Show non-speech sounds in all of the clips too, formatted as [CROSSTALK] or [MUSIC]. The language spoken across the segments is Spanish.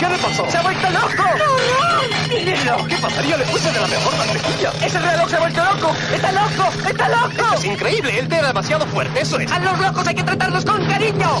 ¿Qué le pasó? ¡Se ha vuelto loco! ¡Mírenlo! ¿Qué pasaría? Le puse de la mejor mantequilla. ¡Ese reloj se ha vuelto loco! ¡Está loco! ¡Está loco! Es increíble, él te era demasiado fuerte, eso es. ¡A los locos hay que tratarlos con cariño!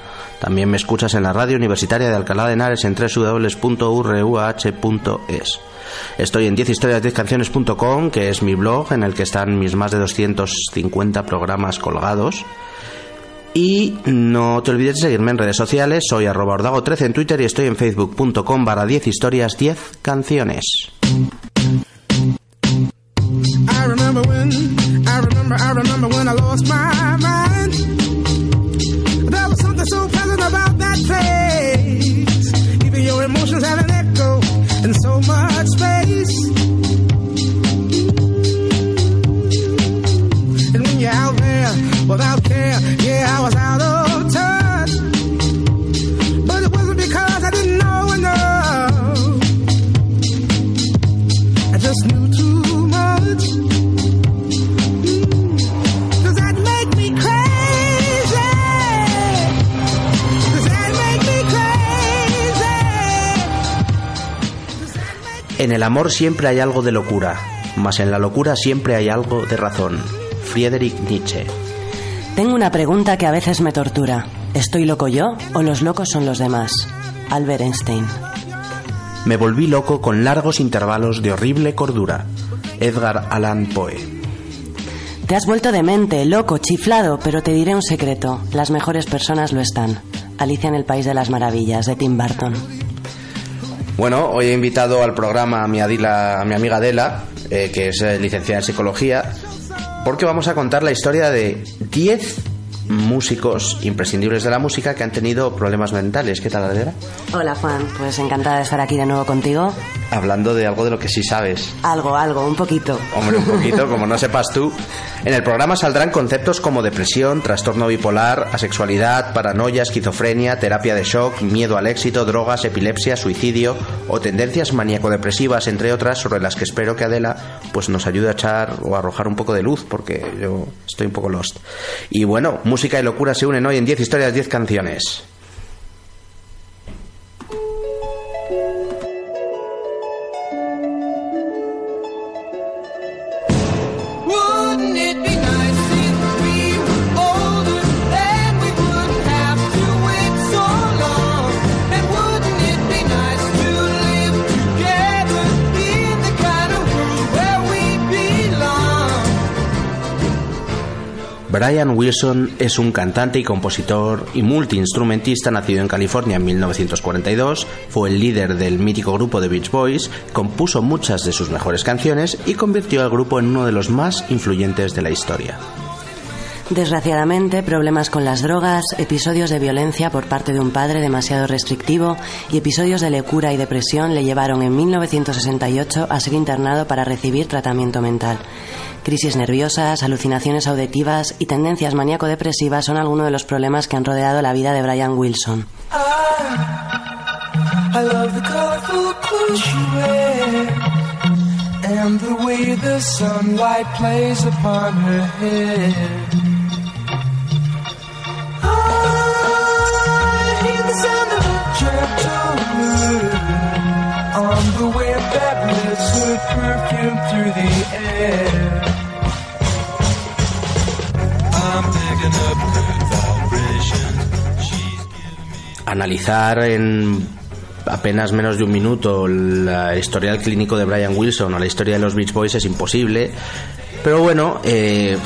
También me escuchas en la radio universitaria de Alcalá de Henares en www.urah.es. Estoy en 10historias10canciones.com, que es mi blog en el que están mis más de 250 programas colgados. Y no te olvides de seguirme en redes sociales, soy arroba ordago13 en Twitter y estoy en facebook.com barra 10 historias 10 canciones. En el amor siempre hay algo de locura, mas en la locura siempre hay algo de razón. Friedrich Nietzsche. Tengo una pregunta que a veces me tortura. ¿Estoy loco yo o los locos son los demás? Albert Einstein. Me volví loco con largos intervalos de horrible cordura. Edgar Allan Poe. Te has vuelto demente, loco, chiflado, pero te diré un secreto. Las mejores personas lo están. Alicia en el País de las Maravillas, de Tim Burton. Bueno, hoy he invitado al programa a mi, Adila- a mi amiga Adela, eh, que es eh, licenciada en psicología, porque vamos a contar la historia de 10 músicos imprescindibles de la música que han tenido problemas mentales. ¿Qué tal, Adela? Hola Juan, pues encantada de estar aquí de nuevo contigo. Hablando de algo de lo que sí sabes. Algo, algo, un poquito. Hombre, un poquito, como no sepas tú. En el programa saldrán conceptos como depresión, trastorno bipolar, asexualidad, paranoia, esquizofrenia, terapia de shock, miedo al éxito, drogas, epilepsia, suicidio o tendencias maníaco-depresivas, entre otras, sobre las que espero que Adela pues nos ayude a echar o a arrojar un poco de luz, porque yo estoy un poco lost. Y bueno, música y locura se unen hoy en 10 historias, 10 canciones. Brian Wilson es un cantante y compositor y multiinstrumentista nacido en California en 1942, fue el líder del mítico grupo de Beach Boys, compuso muchas de sus mejores canciones y convirtió al grupo en uno de los más influyentes de la historia. Desgraciadamente, problemas con las drogas, episodios de violencia por parte de un padre demasiado restrictivo y episodios de locura y depresión le llevaron en 1968 a ser internado para recibir tratamiento mental. Crisis nerviosas, alucinaciones auditivas y tendencias maníaco-depresivas son algunos de los problemas que han rodeado la vida de Brian Wilson. I love the colorful clothes you wear and the way the sunlight plays upon her hair. I hear the sound of a gentle wind on the wind that lifts her perfume through the air. Analizar en apenas menos de un minuto la historial clínico de Brian Wilson o la historia de los Beach Boys es imposible. Pero bueno, eh,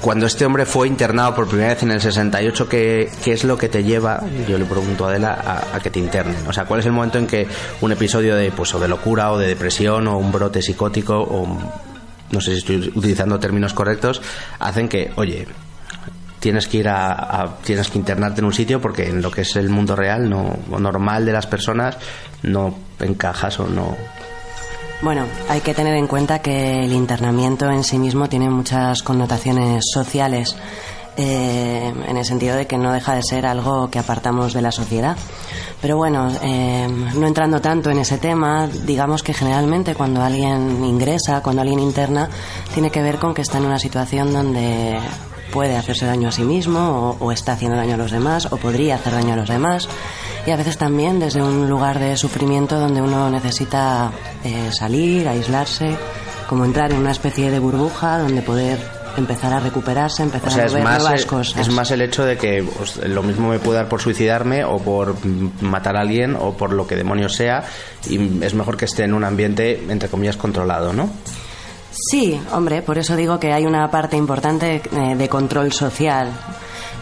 cuando este hombre fue internado por primera vez en el 68, ¿qué, es lo que te lleva, yo le pregunto a Adela, a, a que te internen? O sea, ¿cuál es el momento en que un episodio de, pues, o de locura o de depresión o un brote psicótico o no sé si estoy utilizando términos correctos, hacen que, oye, tienes que ir a, tienes que internarte en un sitio porque en lo que es el mundo real no normal de las personas no encajas o no Bueno, hay que tener en cuenta que el internamiento en sí mismo tiene muchas connotaciones sociales, eh, en el sentido de que no deja de ser algo que apartamos de la sociedad. Pero bueno, eh, no entrando tanto en ese tema, digamos que generalmente cuando alguien ingresa, cuando alguien interna, tiene que ver con que está en una situación donde puede hacerse daño a sí mismo o, o está haciendo daño a los demás o podría hacer daño a los demás. Y a veces también desde un lugar de sufrimiento donde uno necesita eh, salir, aislarse, como entrar en una especie de burbuja donde poder empezar a recuperarse, empezar o sea a es ver más nuevas cosas. es más el hecho de que pues, lo mismo me puede dar por suicidarme o por matar a alguien o por lo que demonios sea y es mejor que esté en un ambiente entre comillas controlado no Sí, hombre, por eso digo que hay una parte importante eh, de control social.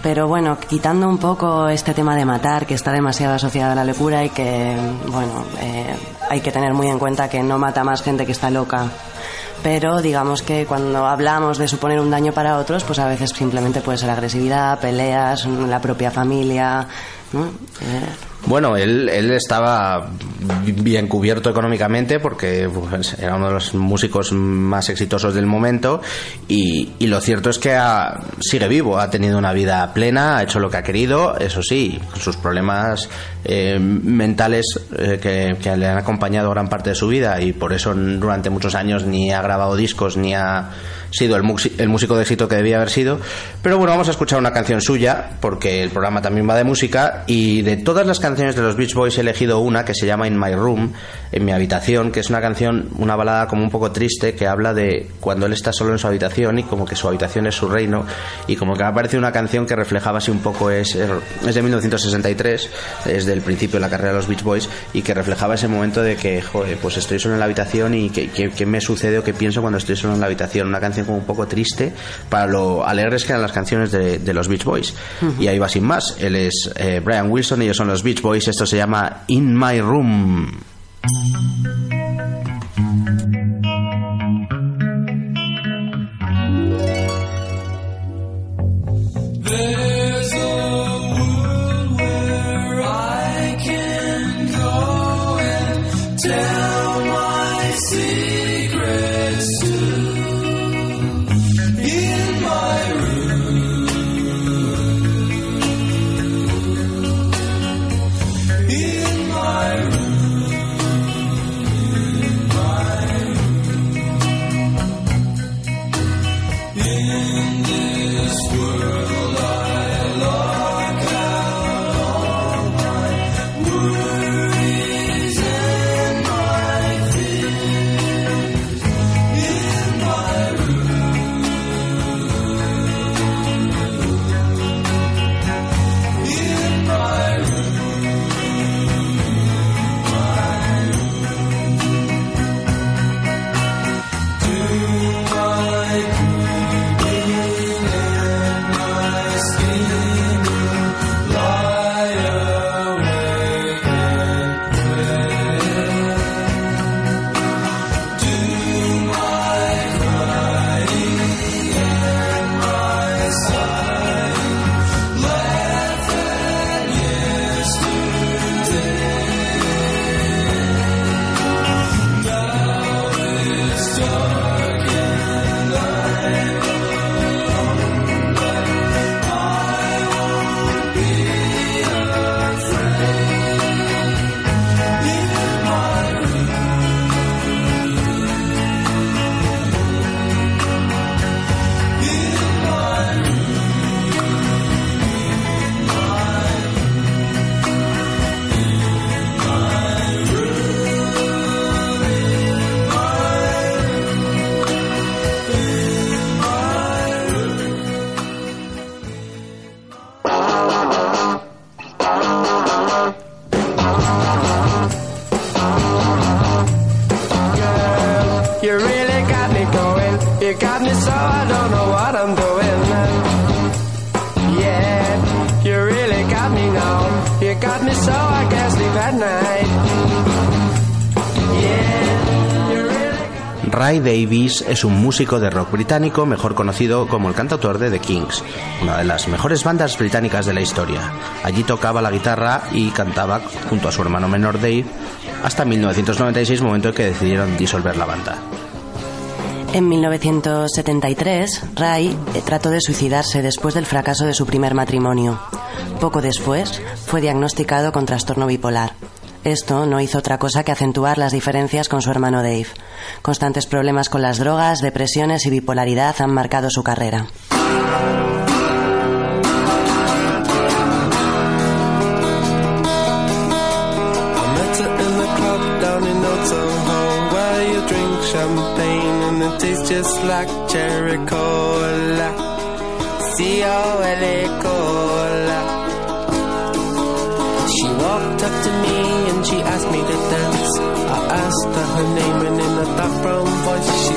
Pero bueno, quitando un poco este tema de matar, que está demasiado asociado a la locura y que, bueno, eh, hay que tener muy en cuenta que no mata más gente que está loca. Pero digamos que cuando hablamos de suponer un daño para otros, pues a veces simplemente puede ser agresividad, peleas, la propia familia. ¿no? Eh, Bueno, él, él estaba bien cubierto económicamente porque pues, era uno de los músicos más exitosos del momento y, y lo cierto es que ha- sigue vivo, ha tenido una vida plena, ha hecho lo que ha querido, eso sí, sus problemas eh, mentales eh, que, que le han acompañado gran parte de su vida y por eso durante muchos años ni ha grabado discos ni ha sido el, el músico de éxito que debía haber sido. Pero bueno, vamos a escuchar una canción suya, porque el programa también va de música, y de todas las canciones de los Beach Boys he elegido una que se llama In My Room, en mi habitación, que es una canción, una balada como un poco triste, que habla de cuando él está solo en su habitación y como que su habitación es su reino, y como que me ha parecido una canción que reflejaba así un poco, es, es de 1963, es del principio de la carrera de los Beach Boys, y que reflejaba ese momento de que, joder, pues estoy solo en la habitación y que me sucede o que pienso cuando estoy solo en la habitación. Una canción como un poco triste para lo alegres que eran las canciones de, de los Beach Boys. Y ahí va sin más. Él es eh, Brian Wilson, ellos son los Beach Boys. Esto se llama In My Room. Davis es un músico de rock británico mejor conocido como el cantautor de The Kings, una de las mejores bandas británicas de la historia. Allí tocaba la guitarra y cantaba junto a su hermano menor Dave hasta 1996, momento en que decidieron disolver la banda. En 1973, Ray trató de suicidarse después del fracaso de su primer matrimonio. Poco después, fue diagnosticado con trastorno bipolar. Esto no hizo otra cosa que acentuar las diferencias con su hermano Dave. Constantes problemas con las drogas, depresiones y bipolaridad han marcado su carrera.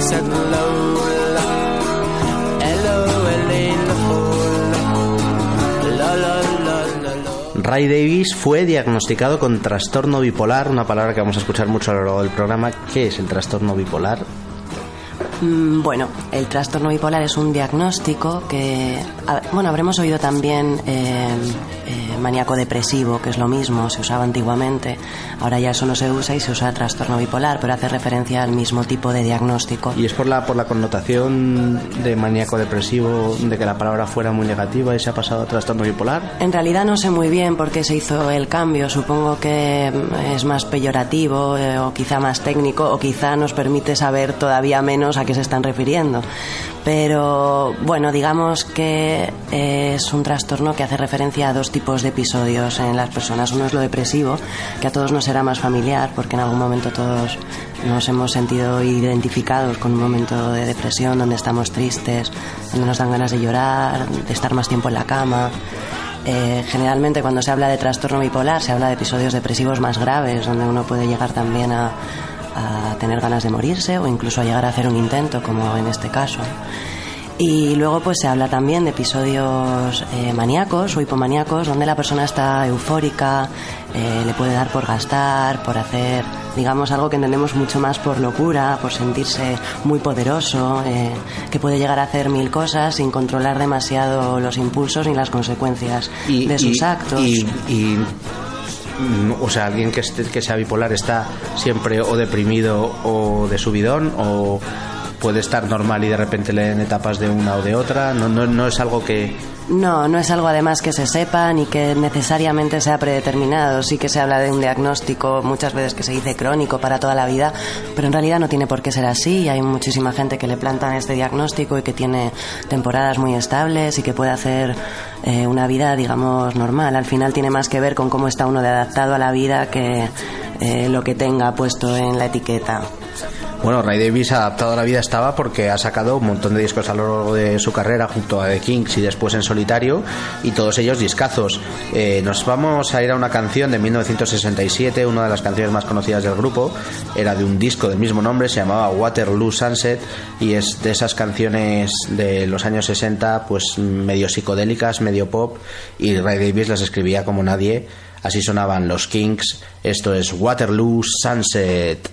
Said Lola L-O-L-A Lola La la la la la Ray Davis fue diagnosticado con trastorno bipolar, una palabra que vamos a escuchar mucho a lo largo del programa. ¿Qué es el trastorno bipolar? Mm, Bueno, el trastorno bipolar es un diagnóstico que, bueno, habremos oído también eh, eh, maníaco depresivo, que es lo mismo, se usaba antiguamente. Ahora ya eso no se usa y se usa trastorno bipolar, pero hace referencia al mismo tipo de diagnóstico. Y es por la, por la connotación de maníaco depresivo, de que la palabra fuera muy negativa y se ha pasado a trastorno bipolar. En realidad no sé muy bien por qué se hizo el cambio. Supongo que mm, es más peyorativo eh, o quizá más técnico o quizá nos permite saber todavía menos a qué se están refiriendo. Pero bueno, digamos que eh, es un trastorno que hace referencia a dos tipos de episodios en las personas. Uno es lo depresivo, que a todos nos será más familiar porque en algún momento todos nos hemos sentido identificados con un momento de depresión donde estamos tristes, donde nos dan ganas de llorar, de estar más tiempo en la cama. Eh, generalmente cuando se habla de trastorno bipolar se habla de episodios depresivos más graves, donde uno puede llegar también a, a tener ganas de morirse o incluso a llegar a hacer un intento, como en este caso. Y luego pues se habla también de episodios eh, maníacos o hipomaníacos, donde la persona está eufórica, eh, le puede dar por gastar, por hacer, digamos, algo que entendemos mucho más por locura, por sentirse muy poderoso, eh, que puede llegar a hacer mil cosas sin controlar demasiado los impulsos ni las consecuencias de sus y- actos. Y, y, mm, o sea, alguien que, esté- que sea bipolar está siempre o deprimido o de subidón o puede estar normal y de repente le den etapas de una o de otra. No, no, no es algo que... No, no es algo además que se sepa ni que necesariamente sea predeterminado. Sí que se habla de un diagnóstico muchas veces que se dice crónico para toda la vida, pero en realidad no tiene por qué ser así. Hay muchísima gente que le plantan este diagnóstico y que tiene temporadas muy estables y que puede hacer eh, una vida, digamos, normal. Al final tiene más que ver con cómo está uno de adaptado a la vida que eh, lo que tenga puesto en la etiqueta. Bueno, Ray Davis adaptado a la vida estaba porque ha sacado un montón de discos a lo largo de su carrera junto a The Kings y después en solitario y todos ellos discazos. Eh, nos vamos a ir a una canción de 1967, una de las canciones más conocidas del grupo, era de un disco del mismo nombre, se llamaba Waterloo Sunset y es de esas canciones de los años 60, pues medio psicodélicas, medio pop y Ray Davis las escribía como nadie. Así sonaban los Kings. Esto es Waterloo Sunset.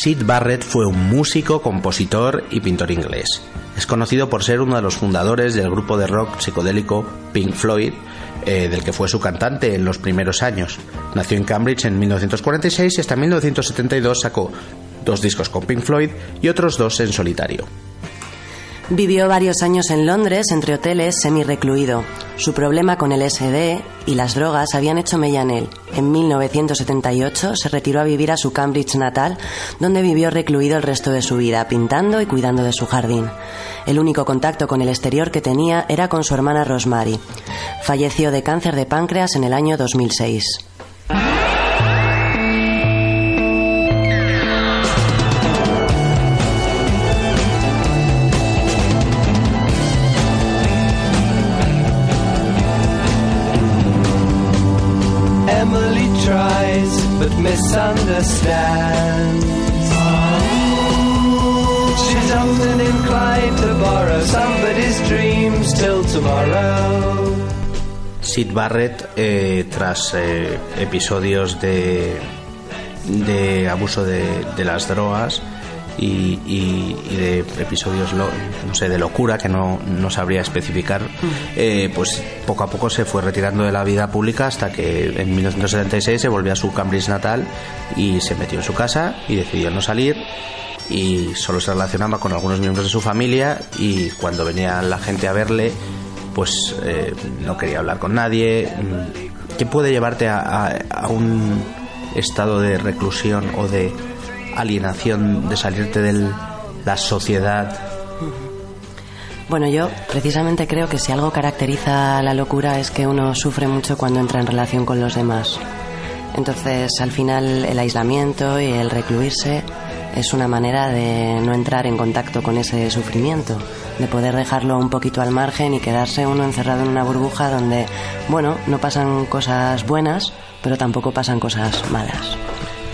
Sid Barrett fue un músico, compositor y pintor inglés. Es conocido por ser uno de los fundadores del grupo de rock psicodélico Pink Floyd, eh, del que fue su cantante en los primeros años. Nació en Cambridge en 1946 y hasta 1972 sacó dos discos con Pink Floyd y otros dos en solitario. Vivió varios años en Londres entre hoteles semi-recluido. Su problema con el SD y las drogas habían hecho mella en él. En 1978 se retiró a vivir a su Cambridge natal, donde vivió recluido el resto de su vida, pintando y cuidando de su jardín. El único contacto con el exterior que tenía era con su hermana Rosemary. Falleció de cáncer de páncreas en el año 2006. She's often inclined to borrow somebody's dreams till tomorrow. Sid Barrett, eh, tras eh, episodios de, de abuso de las drogas y, y- y de episodios lo- no sé, de locura que no, no sabría especificar, eh, pues poco a poco se fue retirando de la vida pública hasta que en 1976 se volvió a su Cambridge natal y se metió en su casa y decidió no salir y solo se relacionaba con algunos miembros de su familia y cuando venía la gente a verle pues eh, no quería hablar con nadie. ¿Qué puede llevarte a, a- a un estado de reclusión o de alienación, de salirte de la sociedad? Bueno, yo precisamente creo que si algo caracteriza la locura es que uno sufre mucho cuando entra en relación con los demás. Entonces, al final, el aislamiento y el recluirse es una manera de no entrar en contacto con ese sufrimiento, de poder dejarlo un poquito al margen y quedarse uno encerrado en una burbuja donde, bueno, no pasan cosas buenas, pero tampoco pasan cosas malas.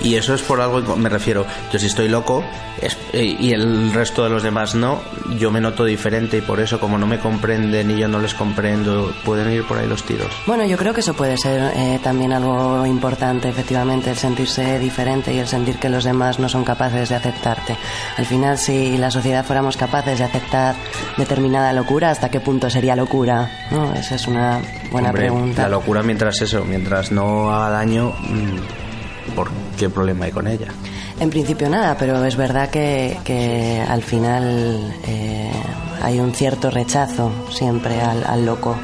Y eso es por algo, me refiero, yo si estoy loco es- y el resto de los demás no, yo me noto diferente y por eso como no me comprenden y yo no les comprendo, pueden ir por ahí los tiros. Bueno, yo creo que eso puede ser eh, también algo importante, efectivamente, el sentirse diferente y el sentir que los demás no son capaces de aceptarte. Al final, si la sociedad fuéramos capaces de aceptar determinada locura, ¿hasta qué punto sería locura? ¿No? Esa es una buena Hombre, pregunta. La locura mientras eso, mientras no haga daño, mm, ¿por qué problema hay con ella? En principio nada, pero es verdad que, que al final eh, hay un cierto rechazo siempre al, al loco.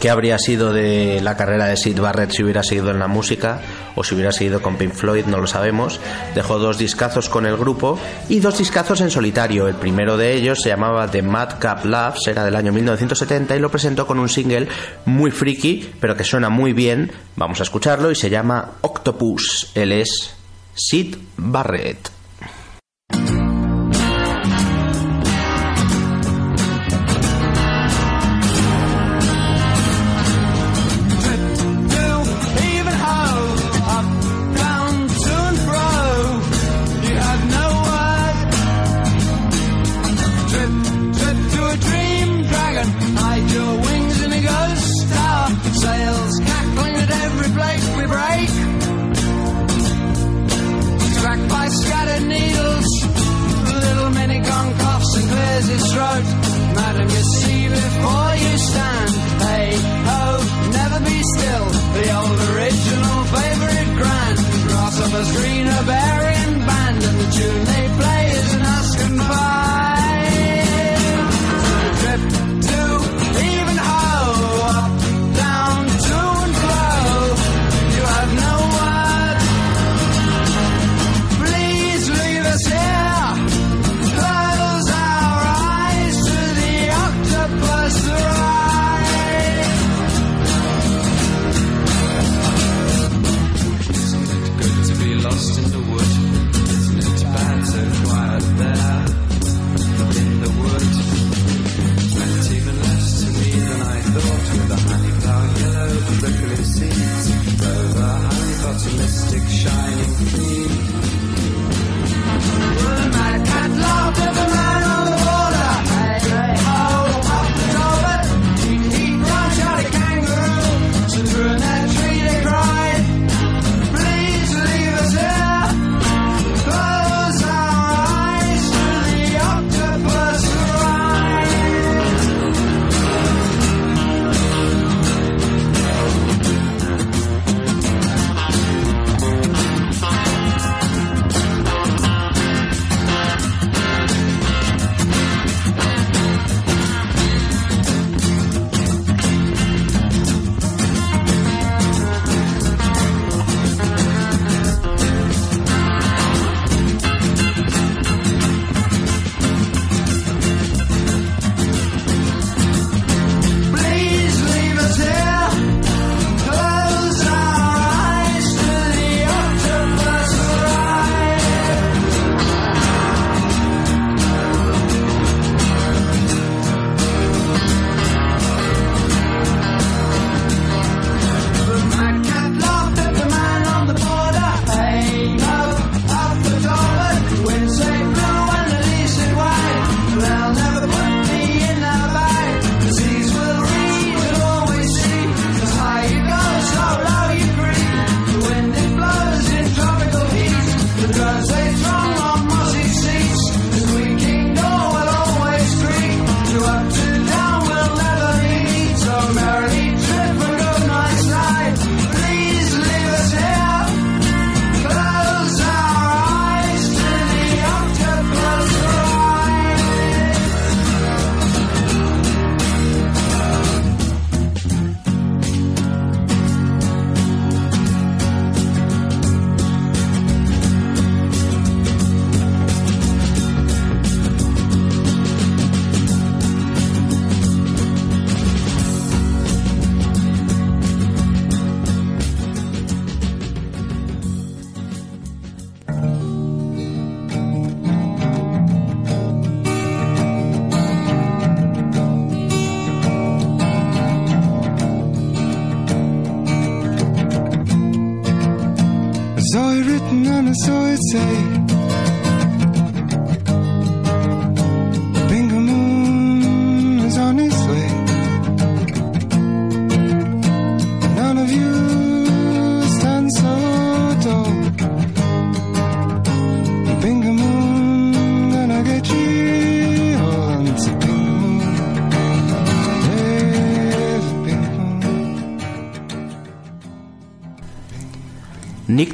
¿Qué habría sido de la carrera de Sid Barrett si hubiera seguido en la música o si hubiera seguido con Pink Floyd? No lo sabemos. Dejó dos discazos con el grupo y dos discazos en solitario. El primero de ellos se llamaba The Madcap Loves, era del año 1970 y lo presentó con un single muy friki, pero que suena muy bien. Vamos a escucharlo y se llama Octopus. Él es Sid Barrett.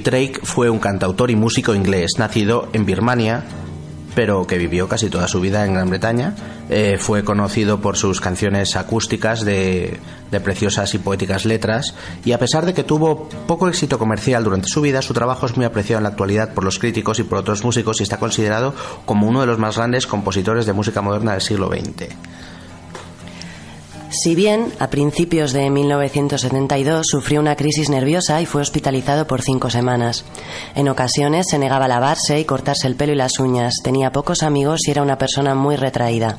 Drake fue un cantautor y músico inglés nacido en Birmania, pero que vivió casi toda su vida en Gran Bretaña. Eh, fue conocido por sus canciones acústicas de, de preciosas y poéticas letras, y a pesar de que tuvo poco éxito comercial durante su vida, su trabajo es muy apreciado en la actualidad por los críticos y por otros músicos y está considerado como uno de los más grandes compositores de música moderna del siglo XX. Si bien, a principios de 1972 sufrió una crisis nerviosa y fue hospitalizado por cinco semanas. En ocasiones se negaba a lavarse y cortarse el pelo y las uñas, tenía pocos amigos y era una persona muy retraída.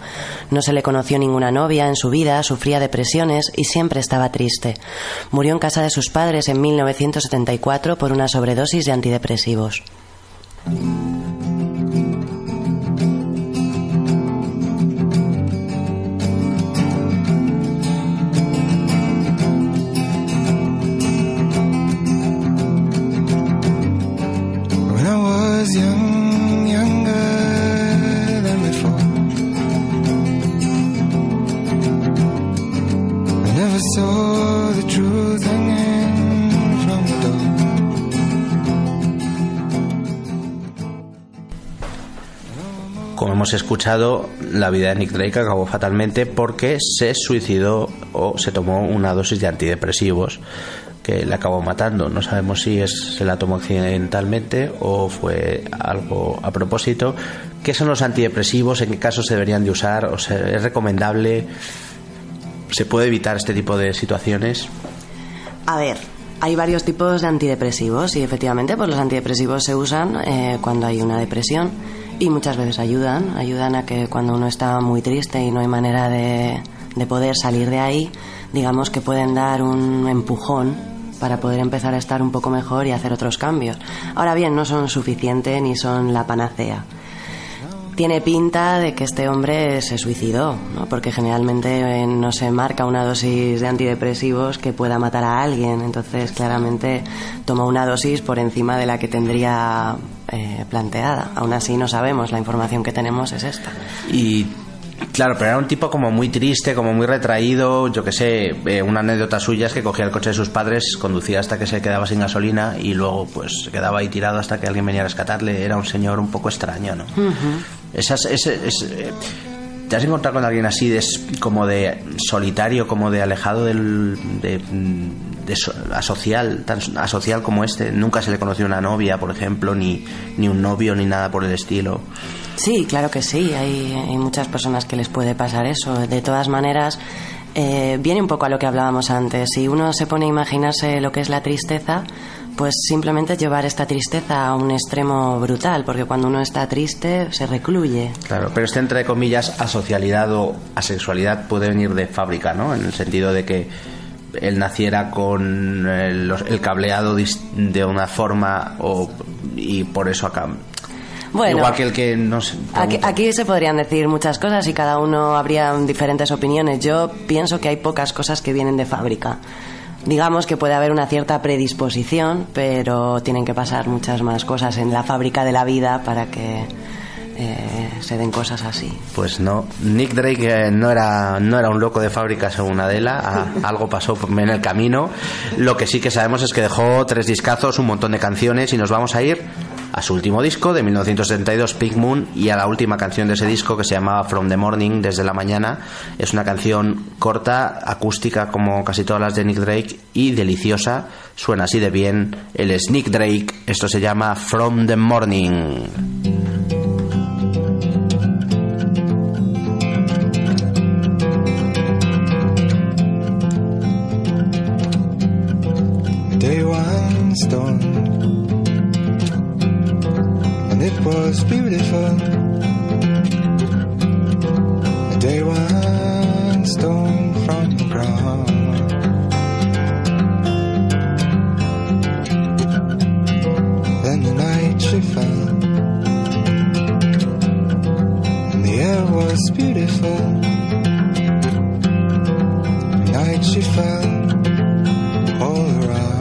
No se le conoció ninguna novia en su vida, sufría depresiones y siempre estaba triste. Murió en casa de sus padres en 1974 por una sobredosis de antidepresivos. Como hemos escuchado, la vida de Nick Drake acabó fatalmente porque se suicidó o se tomó una dosis de antidepresivos que le acabó matando. No sabemos si es, se la tomó accidentalmente o fue algo a propósito. ¿Qué son los antidepresivos? ¿En qué casos se deberían de usar? O sea, ¿Es recomendable? ¿Se puede evitar este tipo de situaciones? A ver, hay varios tipos de antidepresivos y efectivamente pues los antidepresivos se usan eh, cuando hay una depresión y muchas veces ayudan, ayudan a que cuando uno está muy triste y no hay manera de, de poder salir de ahí, digamos que pueden dar un empujón para poder empezar a estar un poco mejor y hacer otros cambios. Ahora bien, no son suficientes ni son la panacea. Tiene pinta de que este hombre se suicidó, ¿no? porque generalmente eh, no se marca una dosis de antidepresivos que pueda matar a alguien, entonces claramente tomó una dosis por encima de la que tendría eh, planteada. Aún así no sabemos, la información que tenemos es esta. Claro, pero era un tipo como muy triste, como muy retraído. Yo que sé, eh, una anécdota suya es que cogía el coche de sus padres, conducía hasta que se quedaba sin gasolina y luego pues se quedaba ahí tirado hasta que alguien venía a rescatarle. Era un señor un poco extraño, ¿no? Esas, ese, es, eh, ¿Te has encontrado con alguien así, de, como de solitario, como de alejado del, de, de so- asocial, tan asocial como este? Nunca se le conoció una novia, por ejemplo, ni, ni un novio, ni nada por el estilo. Sí, claro que sí. Hay, hay muchas personas que les puede pasar eso. De todas maneras, eh, viene un poco a lo que hablábamos antes. Si uno se pone a imaginarse lo que es la tristeza, pues simplemente llevar esta tristeza a un extremo brutal, porque cuando uno está triste se recluye. Claro, pero este entre comillas asocialidad o asexualidad puede venir de fábrica, ¿no? En el sentido de que él naciera con el, los- el cableado de una forma o, y por eso acá. Bueno, Igual que el que no Aquí, aquí se podrían decir muchas cosas y cada uno habría diferentes opiniones. Yo pienso que hay pocas cosas que vienen de fábrica. Digamos que puede haber una cierta predisposición, pero tienen que pasar muchas más cosas en la fábrica de la vida para que eh, se den cosas así. Pues no, Nick Drake eh, no era, no era un loco de fábrica según Adela, a- [LAUGHS] algo pasó en el camino. Lo que sí que sabemos es que dejó tres discazos, un montón de canciones y nos vamos a ir a su último disco de 1972, Pink Moon, y a la última canción de ese disco que se llamaba From the Morning, desde la mañana. Es una canción corta, acústica como casi todas las de Nick Drake y deliciosa. Suena así de bien. Él es Nick Drake, esto se llama From the Morning. And it was beautiful. A day one stone from the ground. Then the night she fell. And the air was beautiful. The night she fell all around.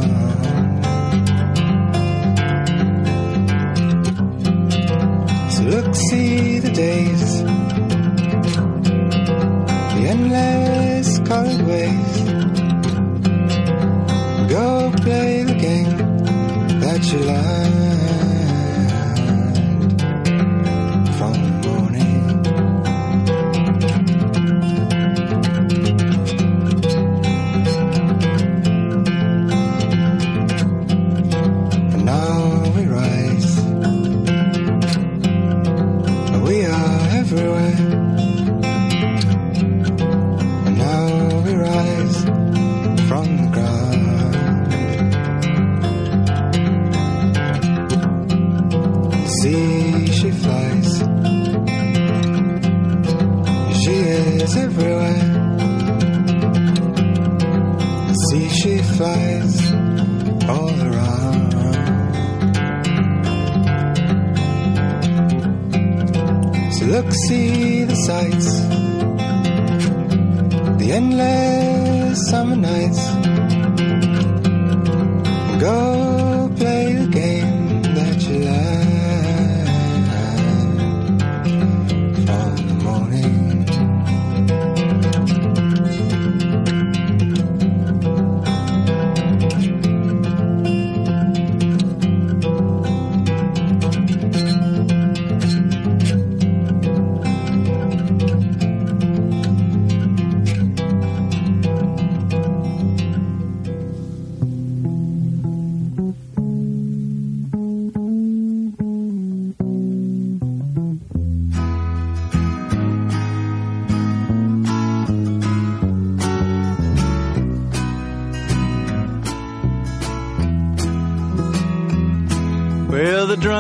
Look, see the days, the endless colored ways. Go play the game that you learned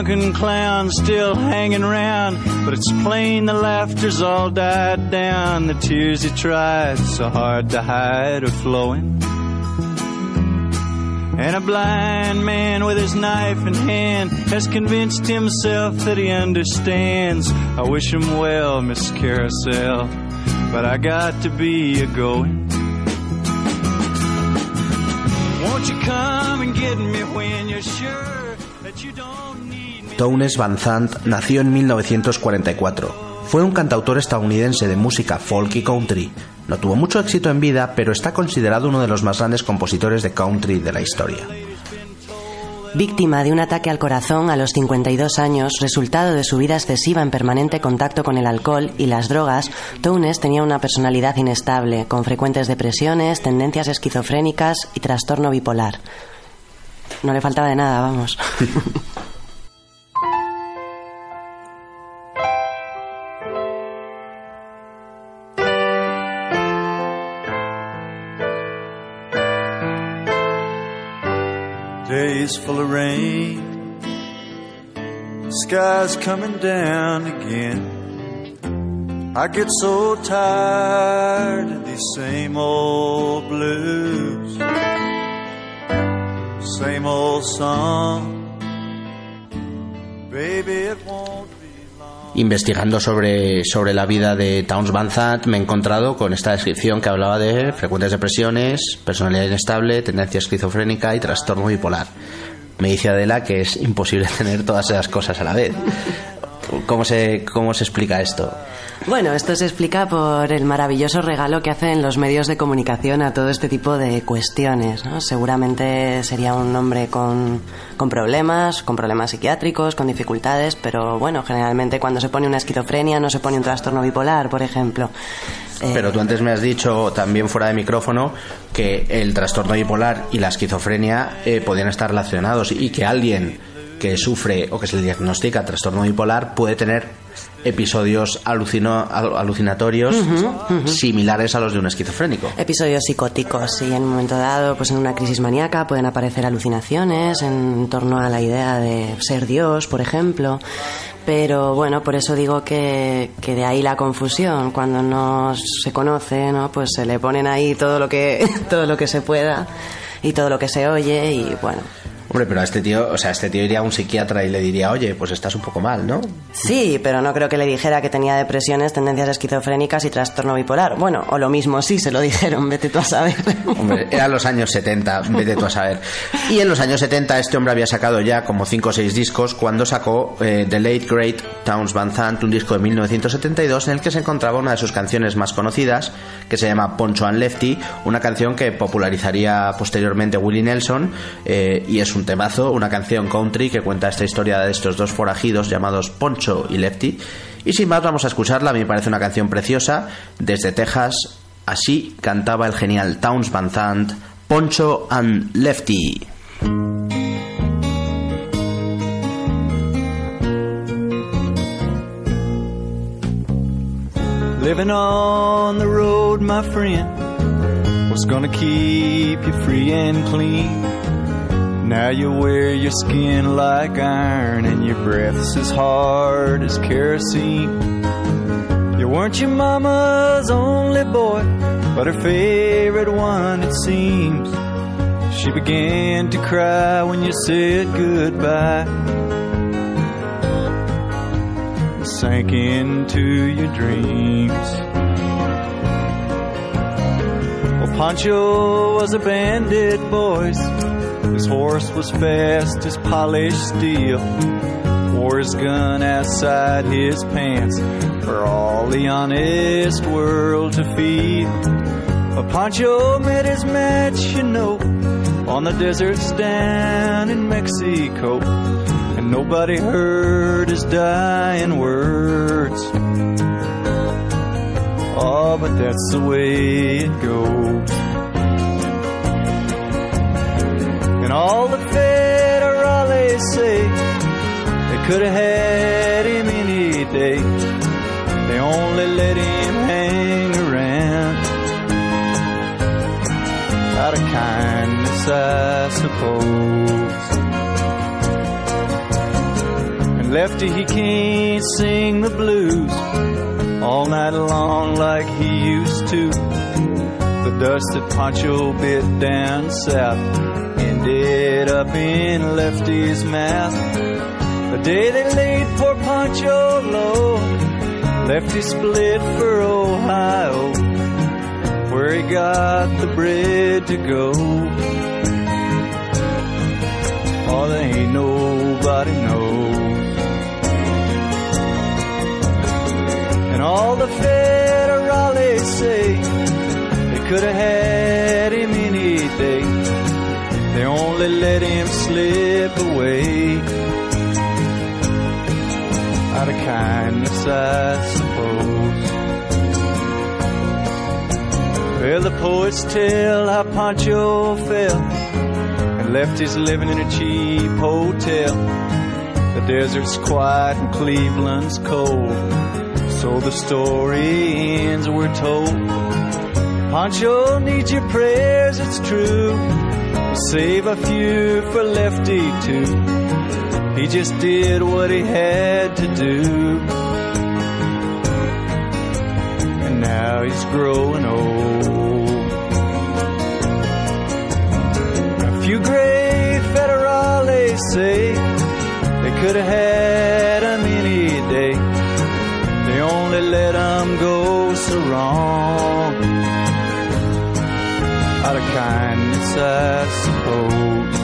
drunken clown's still hanging around, but it's plain the laughter's all died down. The tears he tried so hard to hide are flowing. And a blind man with his knife in hand has convinced himself that he understands. I wish him well, Miss Carousel, but I got to be a going. Won't you come and get me when you're sure Townes Van Zandt nació en 1944. Fue un cantautor estadounidense de música folk y country. No tuvo mucho éxito en vida, pero está considerado uno de los más grandes compositores de country de la historia. Víctima de un ataque al corazón a los 52 años, resultado de su vida excesiva en permanente contacto con el alcohol y las drogas, Townes tenía una personalidad inestable, con frecuentes depresiones, tendencias esquizofrénicas y trastorno bipolar. No le faltaba de nada, vamos. [LAUGHS] Days full of rain, sky's coming down again. I get so tired of these same old blues, same old song. Baby, it won't. Investigando sobre, sobre la vida de Townes Van me he encontrado con esta descripción que hablaba de frecuentes depresiones, personalidad inestable, tendencia esquizofrénica y trastorno bipolar. Me dice Adela que es imposible [LAUGHS] tener todas esas cosas a la vez. ¿Cómo se, cómo se explica esto? Bueno, esto se explica por el maravilloso regalo que hacen los medios de comunicación a todo este tipo de cuestiones. ¿no? Seguramente sería un hombre con, con problemas, con problemas psiquiátricos, con dificultades, pero bueno, generalmente cuando se pone una esquizofrenia no se pone un trastorno bipolar, por ejemplo. Eh, Pero tú antes me has dicho, también fuera de micrófono, que el trastorno bipolar y la esquizofrenia eh, podían estar relacionados y que alguien que sufre o que se le diagnostica trastorno bipolar puede tener episodios alucino- al- alucinatorios similares a los de un esquizofrénico. Episodios psicóticos, y en un momento dado, pues en una crisis maníaca pueden aparecer alucinaciones en torno a la idea de ser Dios, por ejemplo. Pero bueno, por eso digo que, que de ahí la confusión. Cuando no se conoce, ¿no? Pues se le ponen ahí todo lo que, [LAUGHS] todo lo que se pueda y todo lo que se oye y bueno. Hombre, pero a este tío, o sea, este tío iría a un psiquiatra y le diría, oye, pues estás un poco mal, ¿no? Sí, pero no creo que le dijera que tenía depresiones, tendencias esquizofrénicas y trastorno bipolar. Bueno, o lo mismo, sí, se lo dijeron, vete tú a saber. Hombre, eran los años 70, vete tú a saber. Y en los años 70 este hombre había sacado ya como 5 o 6 discos cuando sacó eh, The Late Great Towns Van Zandt, un disco de 1972 en el que se encontraba una de sus canciones más conocidas, que se llama Poncho and Lefty, una canción que popularizaría posteriormente Willie Nelson eh, y es un temazo, una canción country que cuenta esta historia de estos dos forajidos llamados Poncho y Lefty. Y sin más vamos a escucharla, me parece una canción preciosa, desde Texas, así cantaba el genial Towns Van Poncho and Lefty. What's gonna keep you free and clean? Now you wear your skin like iron and your breath's as hard as kerosene. You weren't your mama's only boy, but her favorite one, it seems. She began to cry when you said goodbye. and Sank into your dreams. Well, Pancho was a bandit, boys. His horse was fast as polished steel. Wore his gun outside his pants for all the honest world to feel. But Pancho met his match, you know, on the deserts down in Mexico. And nobody heard his dying words. Oh, but that's the way it goes. All the federales say they could have had him any day. They only let him hang around out of kindness, I suppose. And Lefty, he can't sing the blues all night long like he used to. The dust that Pancho bit down south ended up in Lefty's mouth. The day they laid poor Pancho low, Lefty split for Ohio, where he got the bread to go. Oh, there ain't nobody knows. And all the federales say they could have had only let him slip away out of kindness, I suppose. Well, the poets tell how Pancho fell and left his living in a cheap hotel. The desert's quiet and Cleveland's cold. So the story ends, we're told. Pancho needs your prayers, it's true. Save a few for Lefty too. He just did what he had to do. And now he's growing old. A few gray federales say they could have had him any day. They only let him go so wrong. Out of kindness, I suppose.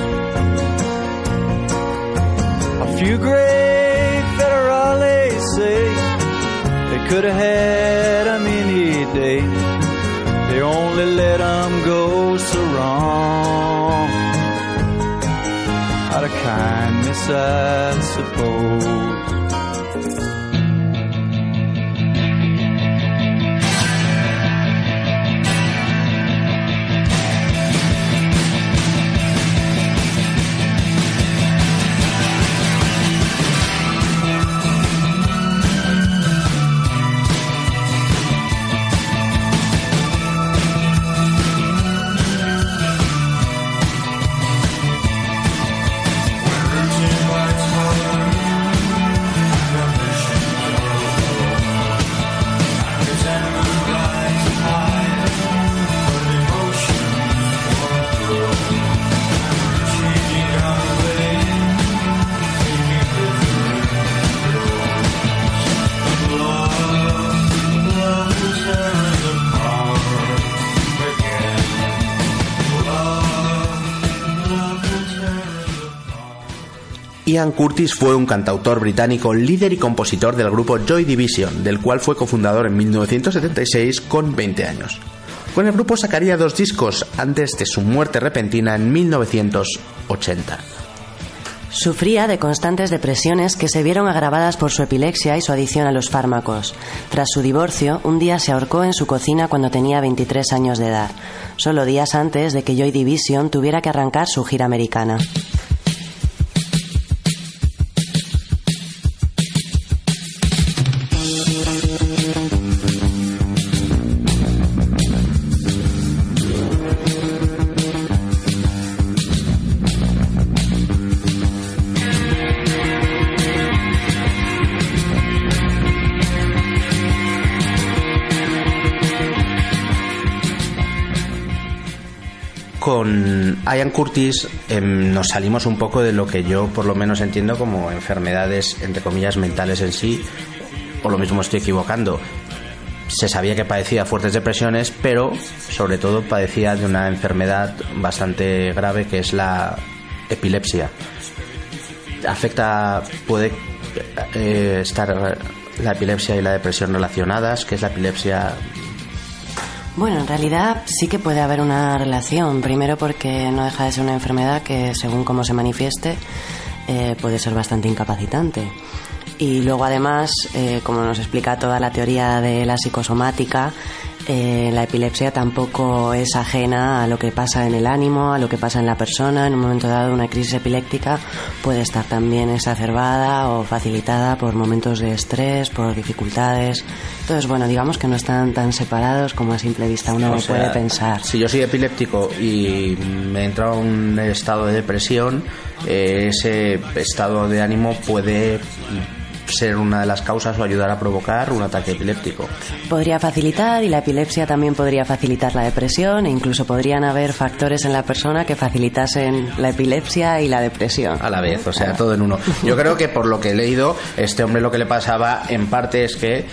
A few gray federales say they could have had him any day. They only let him go so wrong. Out of kindness, I suppose. Ian Curtis fue un cantautor británico, líder y compositor del grupo Joy Division, del cual fue cofundador en 1976 con 20 años. Con el grupo sacaría dos discos antes de su muerte repentina en 1980. Sufría de constantes depresiones que se vieron agravadas por su epilepsia y su adicción a los fármacos. Tras su divorcio, un día se ahorcó en su cocina cuando tenía 23 años de edad, solo días antes de que Joy Division tuviera que arrancar su gira americana. Ian Curtis em, nos salimos un poco de lo que yo por lo menos entiendo como enfermedades, entre comillas, mentales en sí, o lo mismo estoy equivocando. Se sabía que padecía fuertes depresiones, pero sobre todo padecía de una enfermedad bastante grave que es la epilepsia. Afecta, puede eh, estar la epilepsia y la depresión relacionadas, que es la epilepsia Bueno, en realidad sí que puede haber una relación. Primero porque no deja de ser una enfermedad que, según cómo se manifieste, eh, puede ser bastante incapacitante. Y luego, además, eh, como nos explica toda la teoría de la psicosomática, eh, la epilepsia tampoco es ajena a lo que pasa en el ánimo, a lo que pasa en la persona. En un momento dado, una crisis epiléptica puede estar también exacerbada o facilitada por momentos de estrés, por dificultades. Entonces, bueno, digamos que no están tan separados como a simple vista uno O sea, puede pensar. Si yo soy epiléptico y me entra un estado de depresión, eh, ese estado de ánimo puede ser una de las causas o ayudar a provocar un ataque epiléptico. Podría facilitar y la epilepsia también podría facilitar la depresión e incluso podrían haber factores en la persona que facilitasen la epilepsia y la depresión. A la vez, o sea, todo en uno. Yo creo que por lo que he leído, este hombre lo que le pasaba en parte es que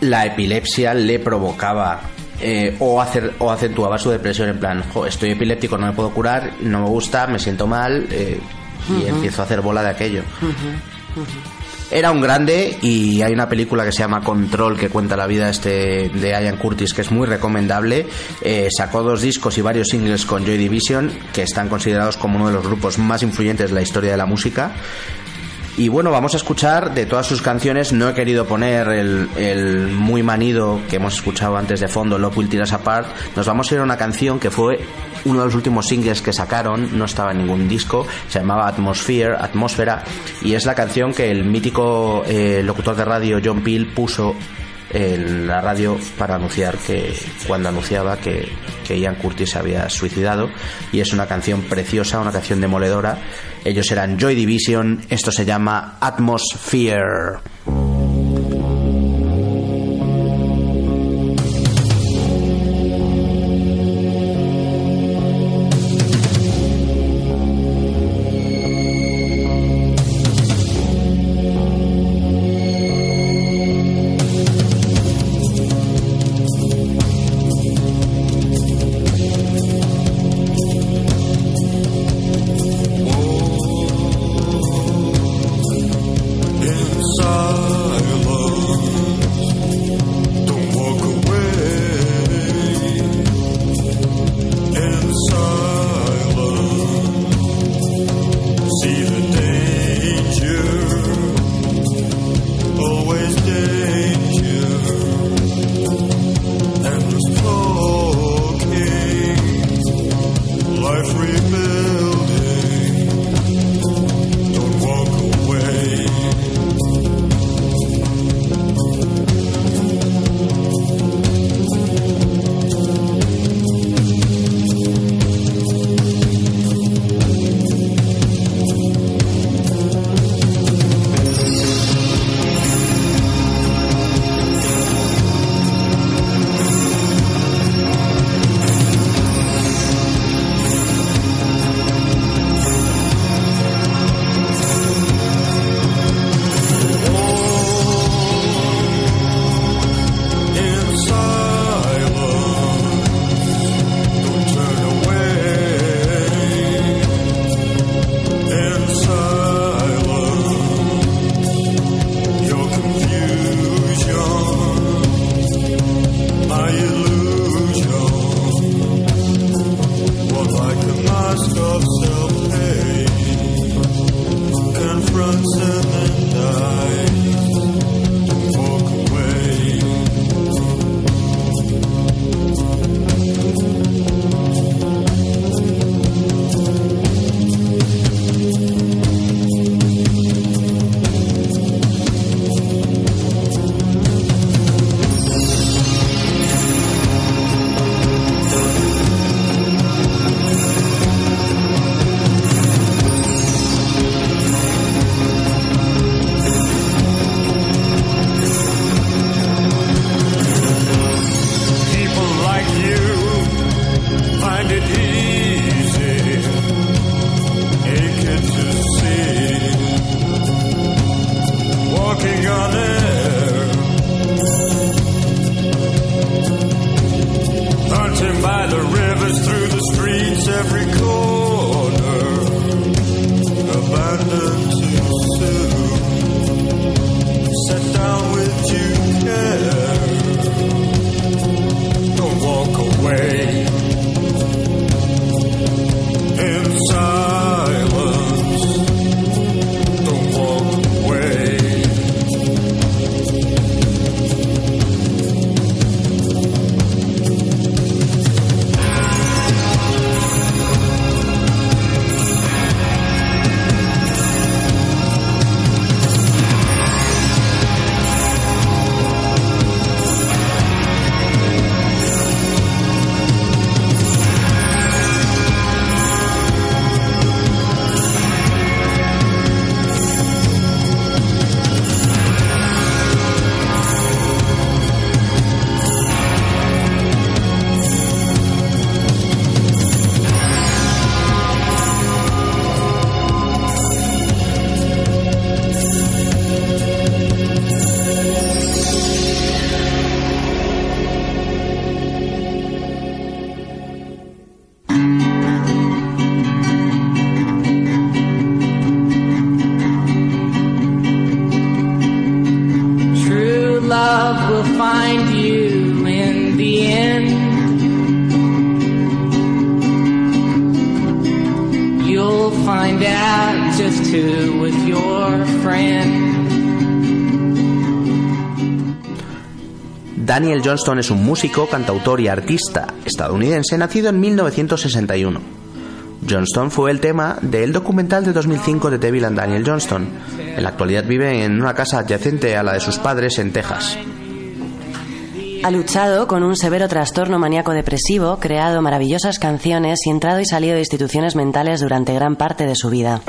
la epilepsia le provocaba eh, o, hacer, o acentuaba su depresión en plan, "Jo, estoy epiléptico, no me puedo curar, no me gusta, me siento mal eh, y empiezo a hacer bola de aquello. Era un grande y hay una película que se llama Control que cuenta la vida este de Ian Curtis que es muy recomendable. Eh, sacó dos discos y varios singles con Joy Division que están considerados como uno de los grupos más influyentes de la historia de la música. Y bueno, vamos a escuchar de todas sus canciones. No he querido poner el, el muy manido que hemos escuchado antes de fondo, Love Will Tear Apart. Nos vamos a ir a una canción que fue uno de los últimos singles que sacaron, no estaba en ningún disco, se llamaba Atmosphere, Atmósfera, y es la canción que el mítico eh, locutor de radio John Peel puso en la radio para anunciar que cuando anunciaba que, que Ian Curtis se había suicidado y es una canción preciosa, una canción demoledora. Ellos eran Joy Division, esto se llama Atmosphere. Johnston es un músico, cantautor y artista estadounidense nacido en 1961. Johnston fue el tema del documental de 2005 de Devil and Daniel Johnston. En la actualidad vive en una casa adyacente a la de sus padres en Texas. Ha luchado con un severo trastorno maníaco depresivo, creado maravillosas canciones y entrado y salido de instituciones mentales durante gran parte de su vida.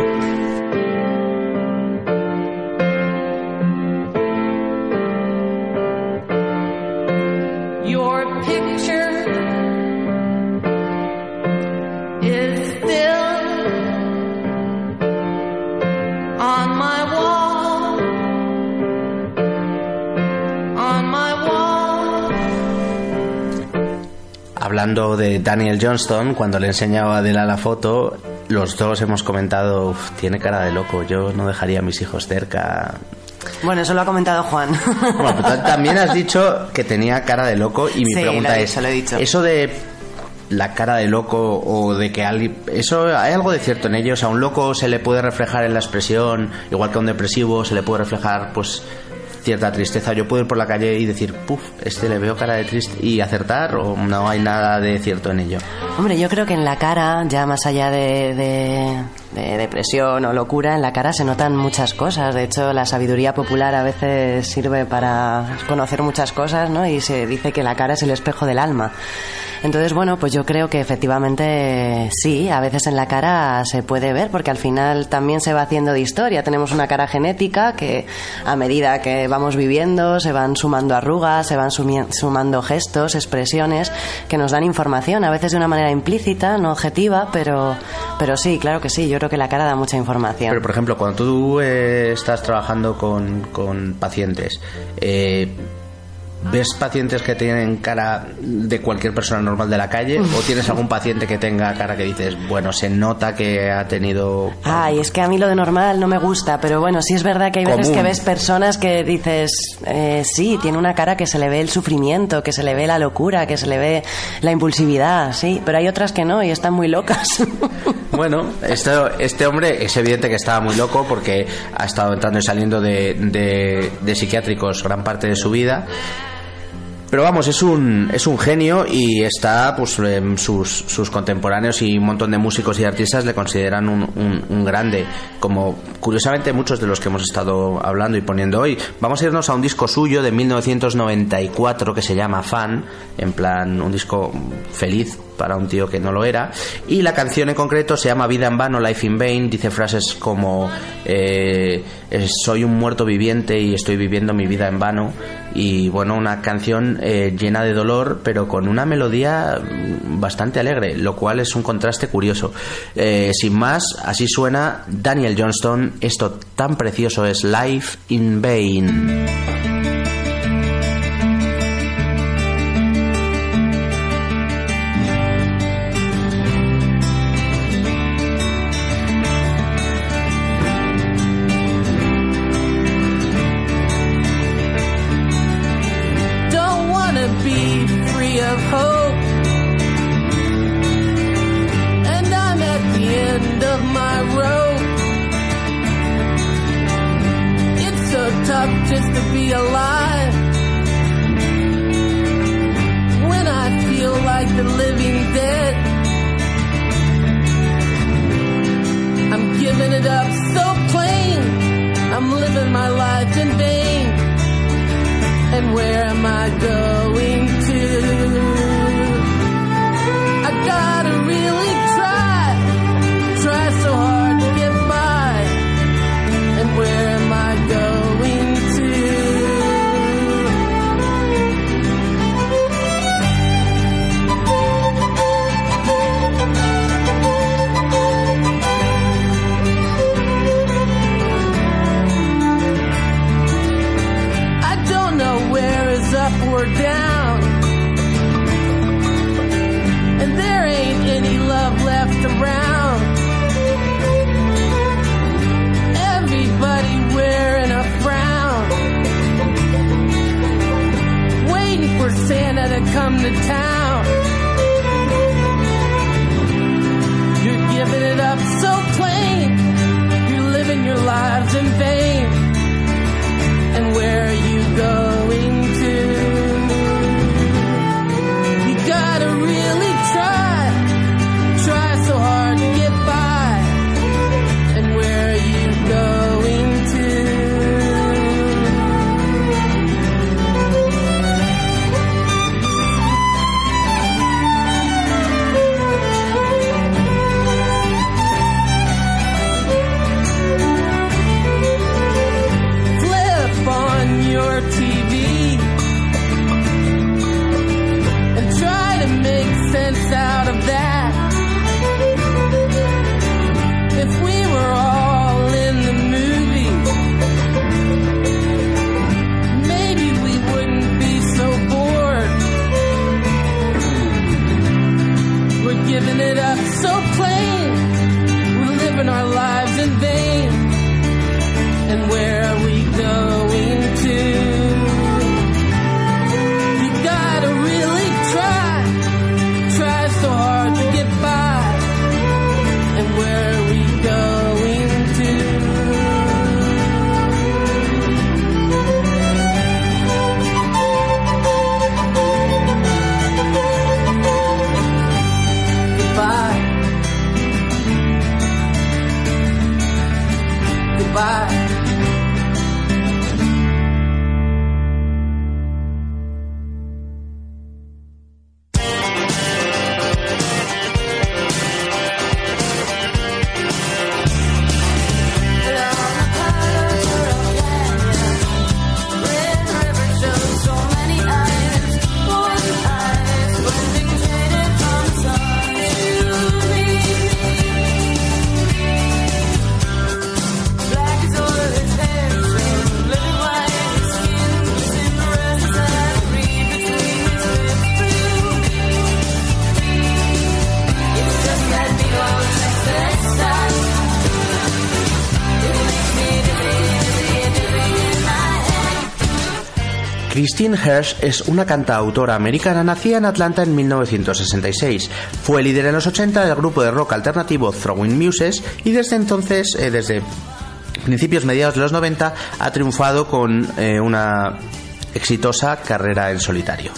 Daniel Johnston, cuando le enseñaba a Adela la foto, los dos hemos comentado, "Uf, tiene cara de loco, yo no dejaría a mis hijos cerca. Bueno, eso lo ha comentado Juan. Bueno, pero también has dicho que tenía cara de loco y mi Sí, pregunta es, dicho, dicho. eso de la cara de loco o de que alguien... Eso hay algo de cierto en ellos. A un loco se le puede reflejar en la expresión, igual que a un depresivo se le puede reflejar pues cierta tristeza. Yo puedo ir por la calle y decir, puf, este le veo cara de triste y acertar o no hay nada de cierto en ello. Hombre, yo creo que en la cara, ya más allá de- de depresión o locura, en la cara se notan muchas cosas. De hecho, la sabiduría popular a veces sirve para conocer muchas cosas, ¿no? Y se dice que la cara es el espejo del alma. Entonces, bueno, pues yo creo que efectivamente sí, a veces en la cara se puede ver, porque al final también se va haciendo de historia. Tenemos una cara genética que a medida que vamos viviendo se van sumando arrugas, se van sumando gestos, expresiones que nos dan información, a veces de una manera implícita, no objetiva, pero, pero sí, claro que sí, creo que la cara da mucha información. Pero, por ejemplo, cuando tú eh, estás trabajando con, con pacientes, eh, ¿ves pacientes que tienen cara de cualquier persona normal de la calle? ¿O tienes algún paciente que tenga cara que dices, bueno, se nota que ha tenido... Ay, es que a mí lo de normal no me gusta, pero bueno, sí es verdad que hay veces Común. que ves personas que dices, eh, sí, tiene una cara que se le ve el sufrimiento, que se le ve la locura, que se le ve la impulsividad, sí, pero hay otras que no y están muy locas. [LAUGHS] Bueno, esto, este hombre es evidente que estaba muy loco porque ha estado entrando y saliendo de, de- de psiquiátricos gran parte de su vida. Pero vamos, es un, es un genio y está, pues em, sus, sus contemporáneos y un montón de músicos y artistas le consideran un, un, grande. Como curiosamente muchos de los que hemos estado hablando y poniendo hoy. Vamos a irnos a un disco suyo de 1994 que se llama Fan, en plan un disco feliz para un tío que no lo era. Y la canción en concreto se llama Vida en vano, Life in Vain. Dice frases como eh, soy un muerto viviente y estoy viviendo mi vida en vano y bueno, una canción eh, llena de dolor, pero con una melodía bastante alegre, lo cual es un contraste curioso. Eh, sin más, así suena Daniel Johnston, esto tan precioso es Life in Vain. Christine Hirsch es una cantautora americana nacida en Atlanta en 1966. Fue líder en los 80 del grupo de rock alternativo Throwing Muses y desde entonces, eh, desde principios mediados de los 90, ha triunfado con eh, una exitosa carrera en solitario.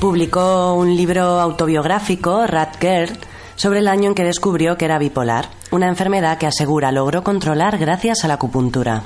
Publicó un libro autobiográfico, Rat Girl, sobre el año en que descubrió que era bipolar, una enfermedad que asegura logró controlar gracias a la acupuntura.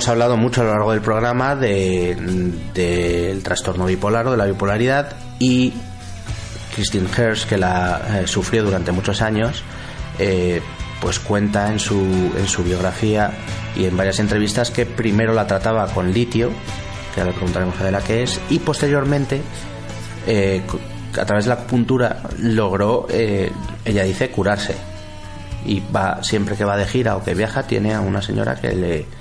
Hemos hablado mucho a lo largo del programa de- del trastorno bipolar o de la bipolaridad y Christine Hirsch, que la eh, sufrió durante muchos años, eh, pues cuenta en su, en su biografía y en varias entrevistas que primero la trataba con litio, que ahora le preguntaremos a la que es, y posteriormente, eh, a través de la acupuntura, logró, ella dice, curarse. Y va, siempre que va de gira o que viaja, tiene a una señora que le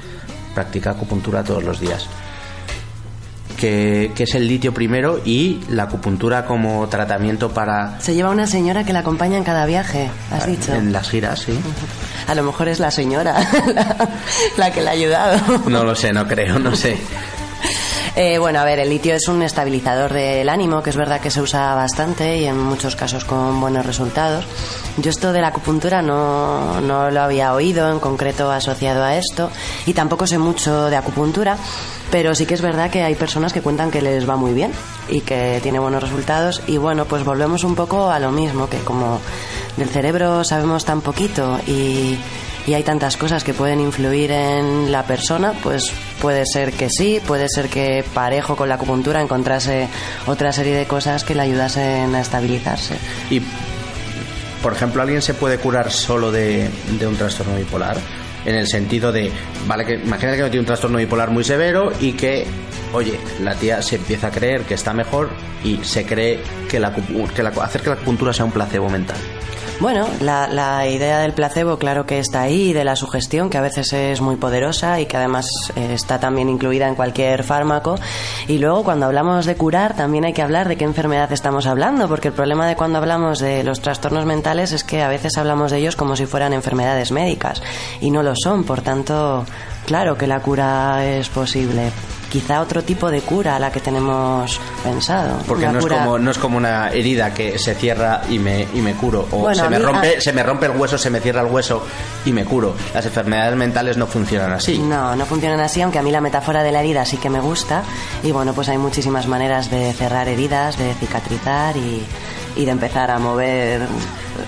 practica acupuntura todos los días que, que es el litio primero y la acupuntura como tratamiento para Se lleva una señora que la acompaña en cada viaje, has dicho. en las giras, sí. A lo mejor es la señora [LAUGHS] la, la que la ha ayudado. No lo sé, no creo, no sé. Eh, bueno, a ver, el litio es un estabilizador del ánimo, que es verdad que se usa bastante y en muchos casos con buenos resultados. Yo esto de la acupuntura no, no lo había oído en concreto asociado a esto y tampoco sé mucho de acupuntura, pero sí que es verdad que hay personas que cuentan que les va muy bien y que tiene buenos resultados y bueno, pues volvemos un poco a lo mismo, que como del cerebro sabemos tan poquito y y hay tantas cosas que pueden influir en la persona, pues puede ser que sí, puede ser que parejo con la acupuntura encontrase otra serie de cosas que le ayudasen a estabilizarse. Y, por ejemplo, ¿alguien se puede curar solo de, un trastorno bipolar? En el sentido de, vale, que imagínate que no tiene un trastorno bipolar muy severo y que, oye, la tía se empieza a creer que está mejor y se cree que, la, que hacer que la acupuntura sea un placebo mental. Bueno, la, la idea del placebo, claro que está ahí, de la sugestión, que a veces es muy poderosa y que además eh, está también incluida en cualquier fármaco. Y luego, cuando hablamos de curar, también hay que hablar de qué enfermedad estamos hablando, porque el problema de cuando hablamos de los trastornos mentales es que a veces hablamos de ellos como si fueran enfermedades médicas, y no lo son, por tanto, claro que la cura es posible. Quizá otro tipo de cura a la que tenemos pensado. Porque no es, como, no es como una herida que se cierra y me, y me curo. O Bueno, se, me mí- rompe, se me rompe el hueso, se me cierra el hueso y me curo. Las enfermedades mentales no funcionan así. No, no funcionan así, aunque a mí la metáfora de la herida sí que me gusta. Y bueno, pues hay muchísimas maneras de cerrar heridas, de cicatrizar y, y de empezar a mover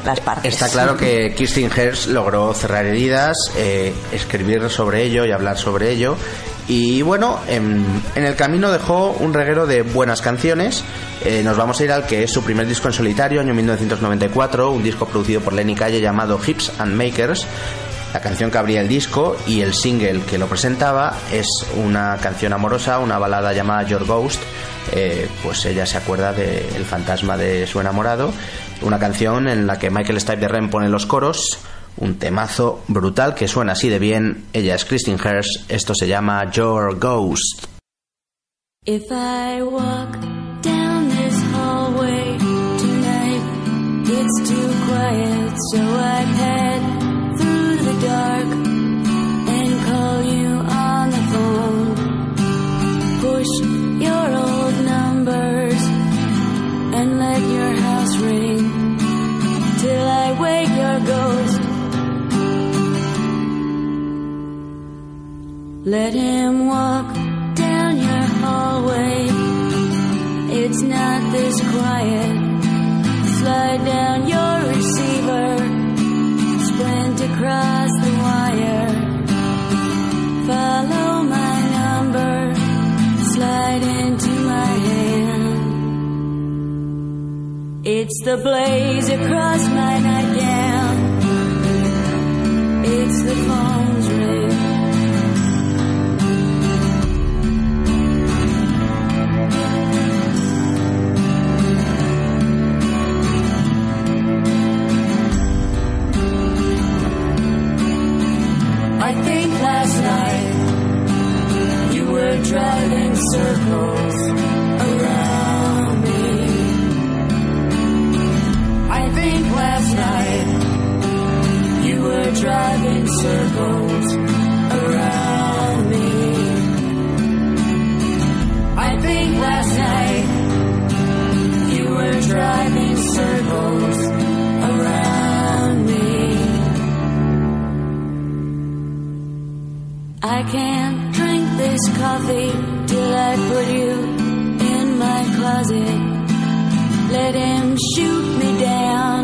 las partes. Está claro que [LAUGHS] Kirsten Hersh logró cerrar heridas, eh, escribir sobre ello y hablar sobre ello. Y bueno, en, en el camino dejó un reguero de buenas canciones. Eh, nos vamos a ir al que es su primer disco en solitario, año 1994, un disco producido por Lenny Calle llamado Hips and Makers. La canción que abría el disco y el single que lo presentaba es una canción amorosa, una balada llamada Your Ghost. Eh, pues ella se acuerda del fantasma de su enamorado. Una canción en la que Michael Stipe de Ren pone los coros. Un temazo brutal que suena así de bien. Ella es Christine Hirsch. Esto se llama Your Ghost. If I walk down this hallway tonight, it's too quiet, so I'd head through the dark and call you on the phone. Push your old numbers and let your house ring Let him walk down your hallway. It's not this quiet. Slide down your receiver. Sprint across the wire. Follow my number. Slide into my hand. It's the blaze across my nightgown. It's the phone's ring. I think last night you were driving circles around me. I think last night you were driving circles around me. I think last night you were driving circles can't drink this coffee till I put you in my closet. Let him shoot me down.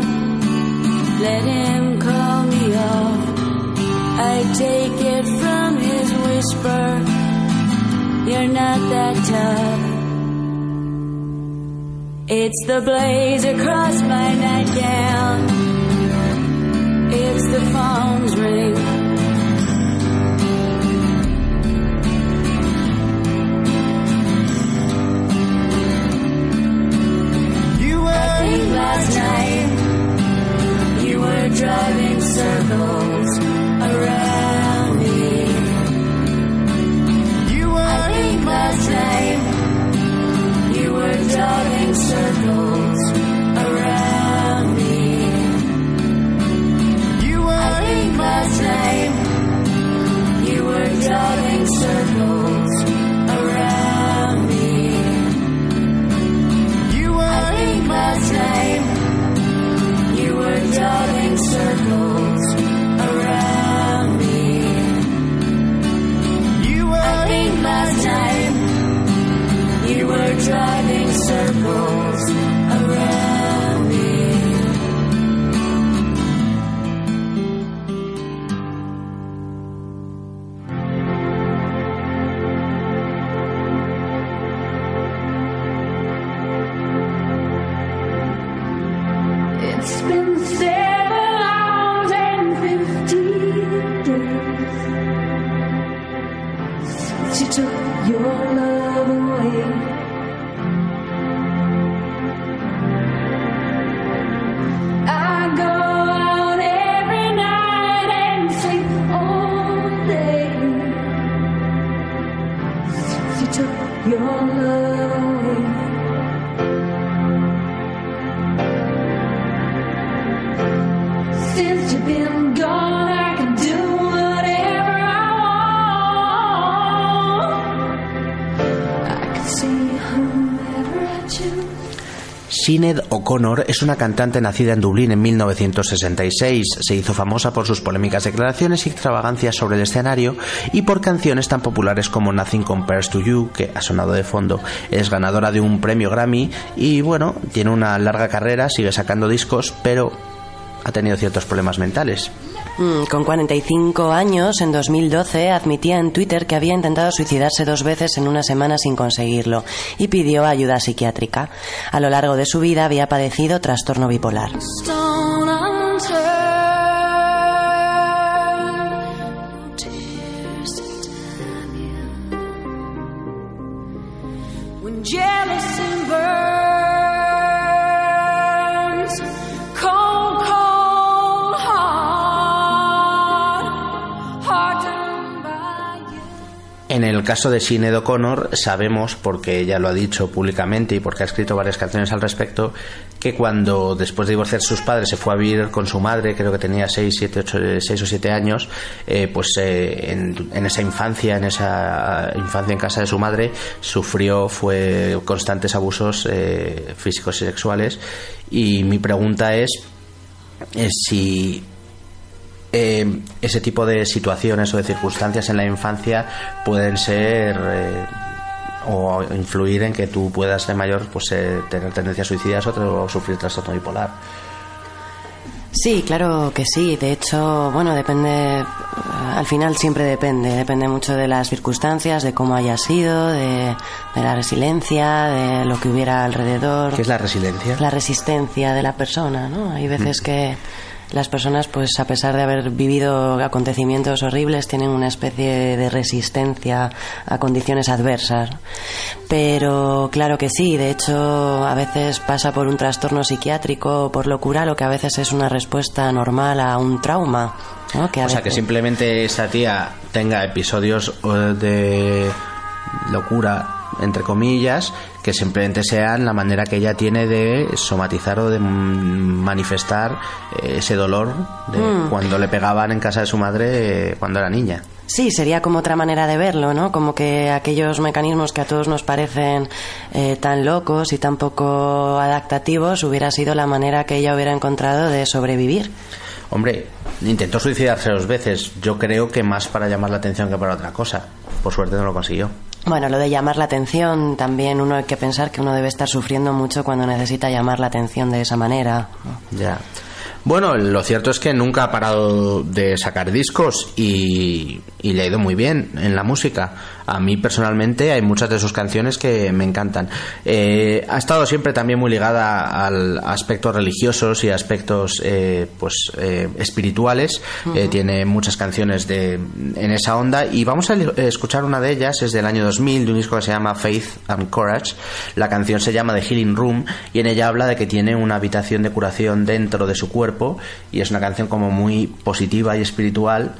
Let him call me off. I take it from his whisper. You're not that tough. It's the blaze across my nightgown. It's the phone's ring. O'Connor es una cantante nacida en Dublín en 1966. Se hizo famosa por sus polémicas declaraciones y extravagancias sobre el escenario y por canciones tan populares como Nothing Compares to You, que ha sonado de fondo. Es ganadora de un premio Grammy y bueno, tiene una larga carrera, sigue sacando discos, pero ha tenido ciertos problemas mentales. Mm, Con 45 años, en 2012, admitía en Twitter que había intentado suicidarse dos veces en una semana sin conseguirlo y pidió ayuda psiquiátrica. A lo largo de su vida había padecido trastorno bipolar. Caso de Sinead O'Connor sabemos, porque ella lo ha dicho públicamente y porque ha escrito varias canciones al respecto, que cuando después de divorciar sus padres se fue a vivir con su madre, creo que tenía 6, 7, 8, 6 o 7 años, eh, pues eh, en, esa infancia, en esa infancia en casa de su madre, sufrió fue constantes abusos eh, físicos y sexuales. Y mi pregunta es si eh, ese tipo de situaciones o de circunstancias en la infancia pueden ser eh, o influir en que tú puedas de mayor pues eh, tener tendencias suicidas o, o sufrir trastorno bipolar. Sí, claro que sí. De hecho, bueno, depende. Al final siempre depende. Depende mucho de las circunstancias, de cómo haya sido, de, de la resiliencia, de lo que hubiera alrededor. ¿Qué es la resiliencia? La resistencia de la persona, ¿no? Hay veces que las personas, pues a pesar de haber vivido acontecimientos horribles, tienen una especie de resistencia a condiciones adversas. Pero claro que sí, de hecho, a veces pasa por un trastorno psiquiátrico o por locura, lo que a veces es una respuesta normal a un trauma. ¿no? Que a O sea, que simplemente esa tía tenga episodios eh, de locura, entre comillas, que simplemente sean la manera que ella tiene de somatizar o de manifestar eh, ese dolor de Mm. cuando le pegaban en casa de su madre eh, cuando era niña. Sí, sería como otra manera de verlo, ¿no? Como que aquellos mecanismos que a todos nos parecen eh, tan locos y tan poco adaptativos hubiera sido la manera que ella hubiera encontrado de sobrevivir. Hombre, intentó suicidarse dos veces. Yo creo que más para llamar la atención que para otra cosa. Por suerte no lo consiguió. Bueno, lo de llamar la atención, también uno hay que pensar que uno debe estar sufriendo mucho cuando necesita llamar la atención de esa manera. Ya. Bueno, lo cierto es que nunca ha parado de sacar discos y, y le ha ido muy bien en la música. A mí personalmente hay muchas de sus canciones que me encantan. Eh, ha estado siempre también muy ligada al a aspectos religiosos y aspectos eh, pues eh, espirituales. Eh, tiene muchas canciones de, en esa onda y vamos a escuchar una de ellas, es del año 2000, de un disco que se llama Faith and Courage. La canción se llama The Healing Room y en ella habla de que tiene una habitación de curación dentro de su cuerpo y es una canción como muy positiva y espiritual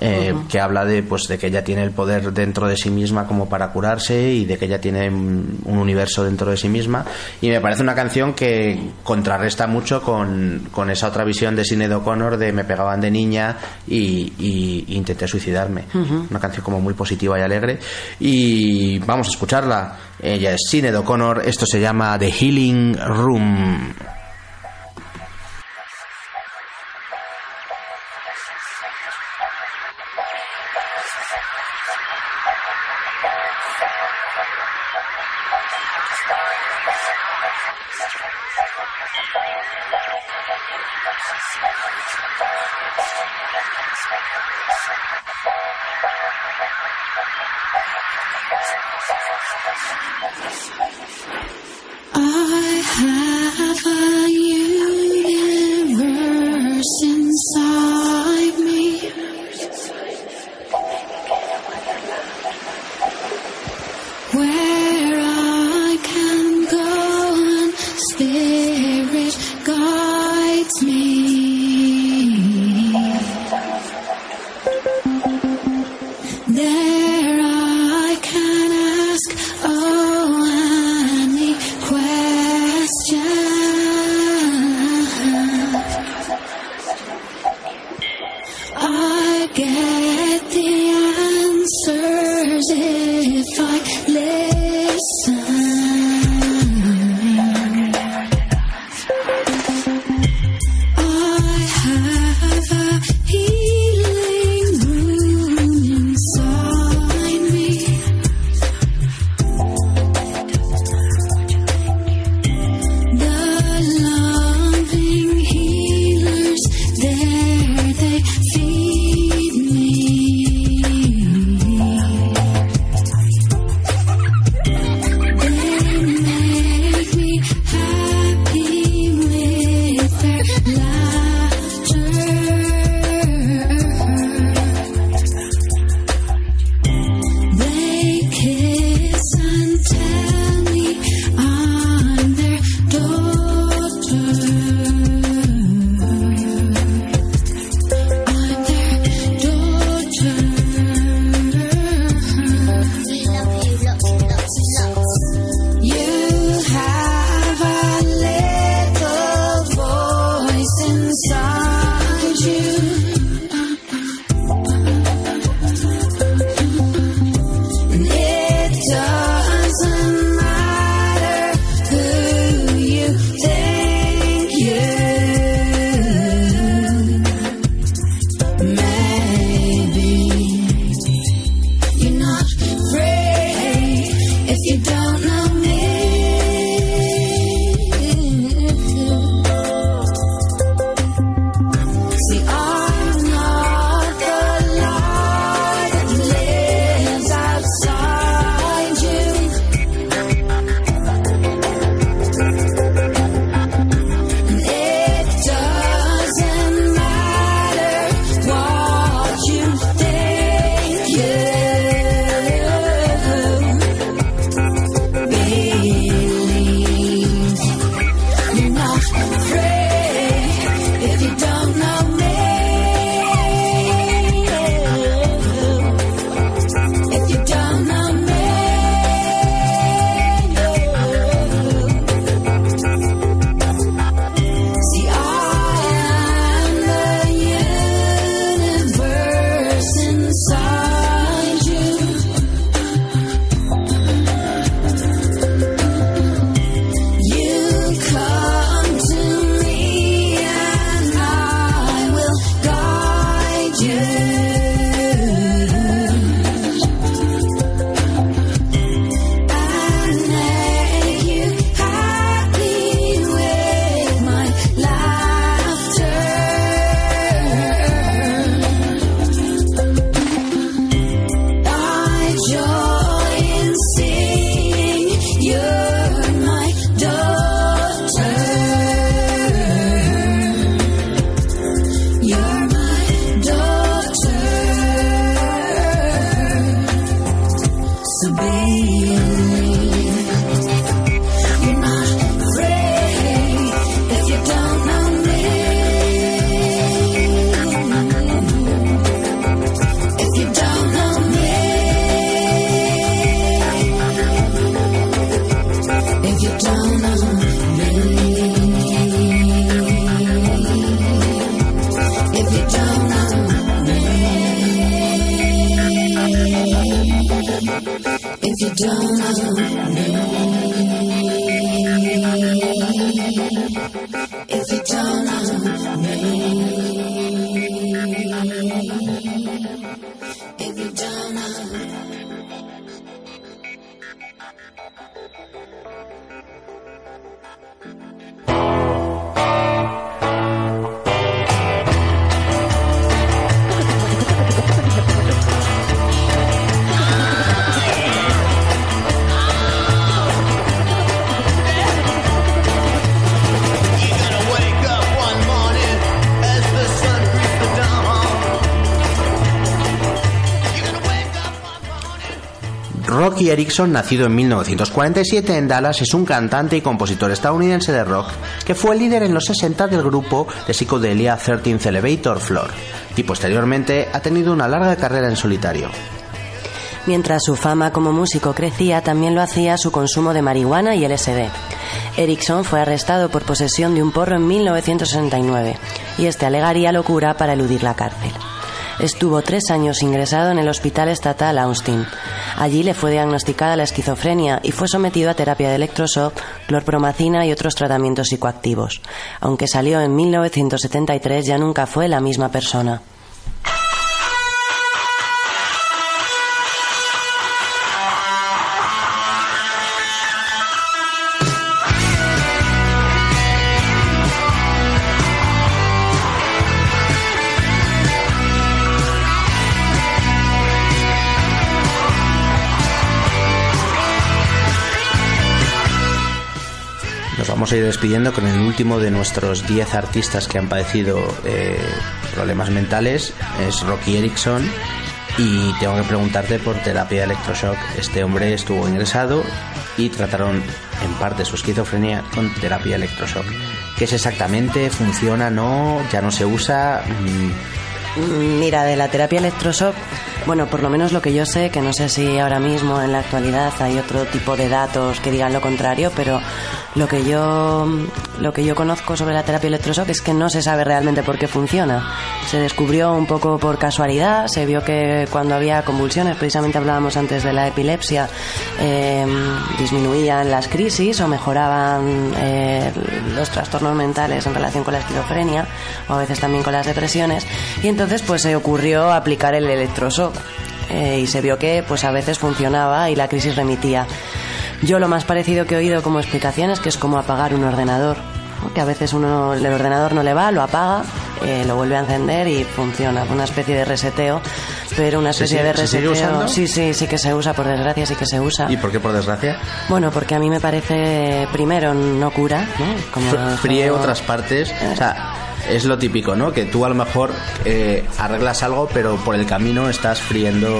eh, que habla de pues de que ella tiene el poder dentro de sí misma como para curarse y de que ella tiene un universo dentro de sí misma. Y me parece una canción que contrarresta mucho con, con esa otra visión de Sinead O'Connor de me pegaban de niña y, y- y intenté suicidarme. Una canción como muy positiva y alegre. Y vamos a escucharla. Ella es Sinead O'Connor. Esto se llama The Healing Room inside me. Where I can go and spirit guides me. Erickson, nacido en 1947 en Dallas, es un cantante y compositor estadounidense de rock que fue líder en los 60 del grupo de psicodelia 13th Elevator Floor y posteriormente ha tenido una larga carrera en solitario. Mientras su fama como músico crecía, también lo hacía su consumo de marihuana y LSD. Erickson fue arrestado por posesión de un porro en 1969 y este alegaría locura para eludir la cárcel. Estuvo tres años ingresado en el Hospital Estatal Austin. Allí le fue diagnosticada la esquizofrenia y fue sometido a terapia de electroshock, clorpromacina y otros tratamientos psicoactivos. Aunque salió en 1973, ya nunca fue la misma persona. A ir despidiendo con el último de nuestros 10 artistas que han padecido eh, problemas mentales. Es Rocky Erickson. Y tengo que preguntarte por terapia de electroshock. Este hombre estuvo ingresado y trataron en parte su esquizofrenia con terapia electroshock. ¿Qué es exactamente? ¿Funciona? ¿No? ¿Ya no se usa? Mm, Mira, de la terapia electroshock, bueno, por lo menos lo que yo sé, que no sé si ahora mismo en la actualidad hay otro tipo de datos que digan lo contrario, pero lo que yo lo que yo conozco sobre la terapia electroshock es que no se sabe realmente por qué funciona. Se descubrió un poco por casualidad, se vio que cuando había convulsiones, precisamente hablábamos antes de la epilepsia, eh, disminuían las crisis o mejoraban eh, los trastornos mentales en relación con la esquizofrenia o a veces también con las depresiones y entonces pues se ocurrió aplicar el electroshock eh, y se vio que pues a veces funcionaba y la crisis remitía. Yo lo más parecido que he oído como explicación es que es como apagar un ordenador, que a veces uno el ordenador no le va, lo apaga, eh, lo vuelve a encender y funciona, una especie de reseteo, pero una ¿Se especie sigue- de se sigue reseteo. usando? Sí, sí, sí que se usa, por desgracia sí que se usa. ¿Y por qué por desgracia? Bueno, porque a mí me parece, primero, no cura, ¿no? Como Fr- fríe como- otras partes. O sea, es lo típico, ¿no? Que tú a lo mejor eh, arreglas algo, pero por el camino estás friendo.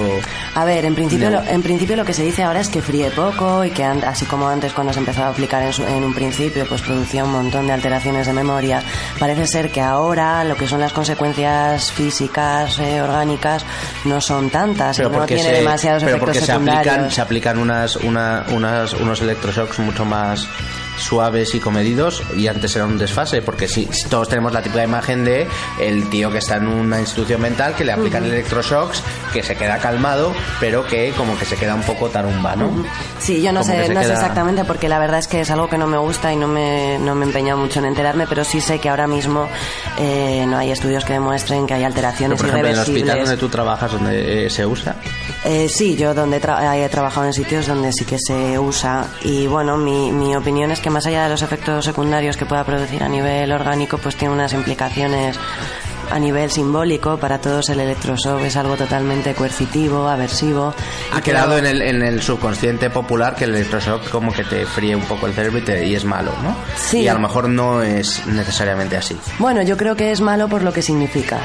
A ver, en principio, No. lo, en principio lo que se dice ahora es que fríe poco y que así como antes cuando se empezó a aplicar en, su- en un principio pues producía un montón de alteraciones de memoria, parece ser que ahora lo que son las consecuencias físicas, eh, orgánicas, no son tantas, y no tiene se, demasiados pero efectos porque se aplican, se aplican unas, una- unas, unos electroshocks mucho más suaves y comedidos y antes era un desfase porque si todos tenemos la típica imagen de el tío que está en una institución mental que le aplican electroshocks que se queda calmado pero que como que se queda un poco tarumba ¿no? Sí, yo no Como sé, exactamente porque la verdad es que es algo que no me gusta y no me, no me he empeñado mucho en enterarme, pero sí sé que ahora mismo eh, no hay estudios que demuestren que hay Pero, alteraciones por ejemplo en el hospital irreversibles. donde tú trabajas donde eh, se usa Eh, sí, yo donde tra- he trabajado en sitios donde sí que se usa y bueno, mi, mi opinión es que más allá de los efectos secundarios que pueda producir a nivel orgánico, pues tiene unas implicaciones a nivel simbólico. Para todos el electroshock es algo totalmente coercitivo, aversivo. Ha que quedado en el, en el subconsciente popular que el electroshock como que te fríe un poco el cerebro y, te- y es malo, ¿no? Sí. Y a lo mejor no es necesariamente así. Bueno, yo creo que es malo por lo que significa.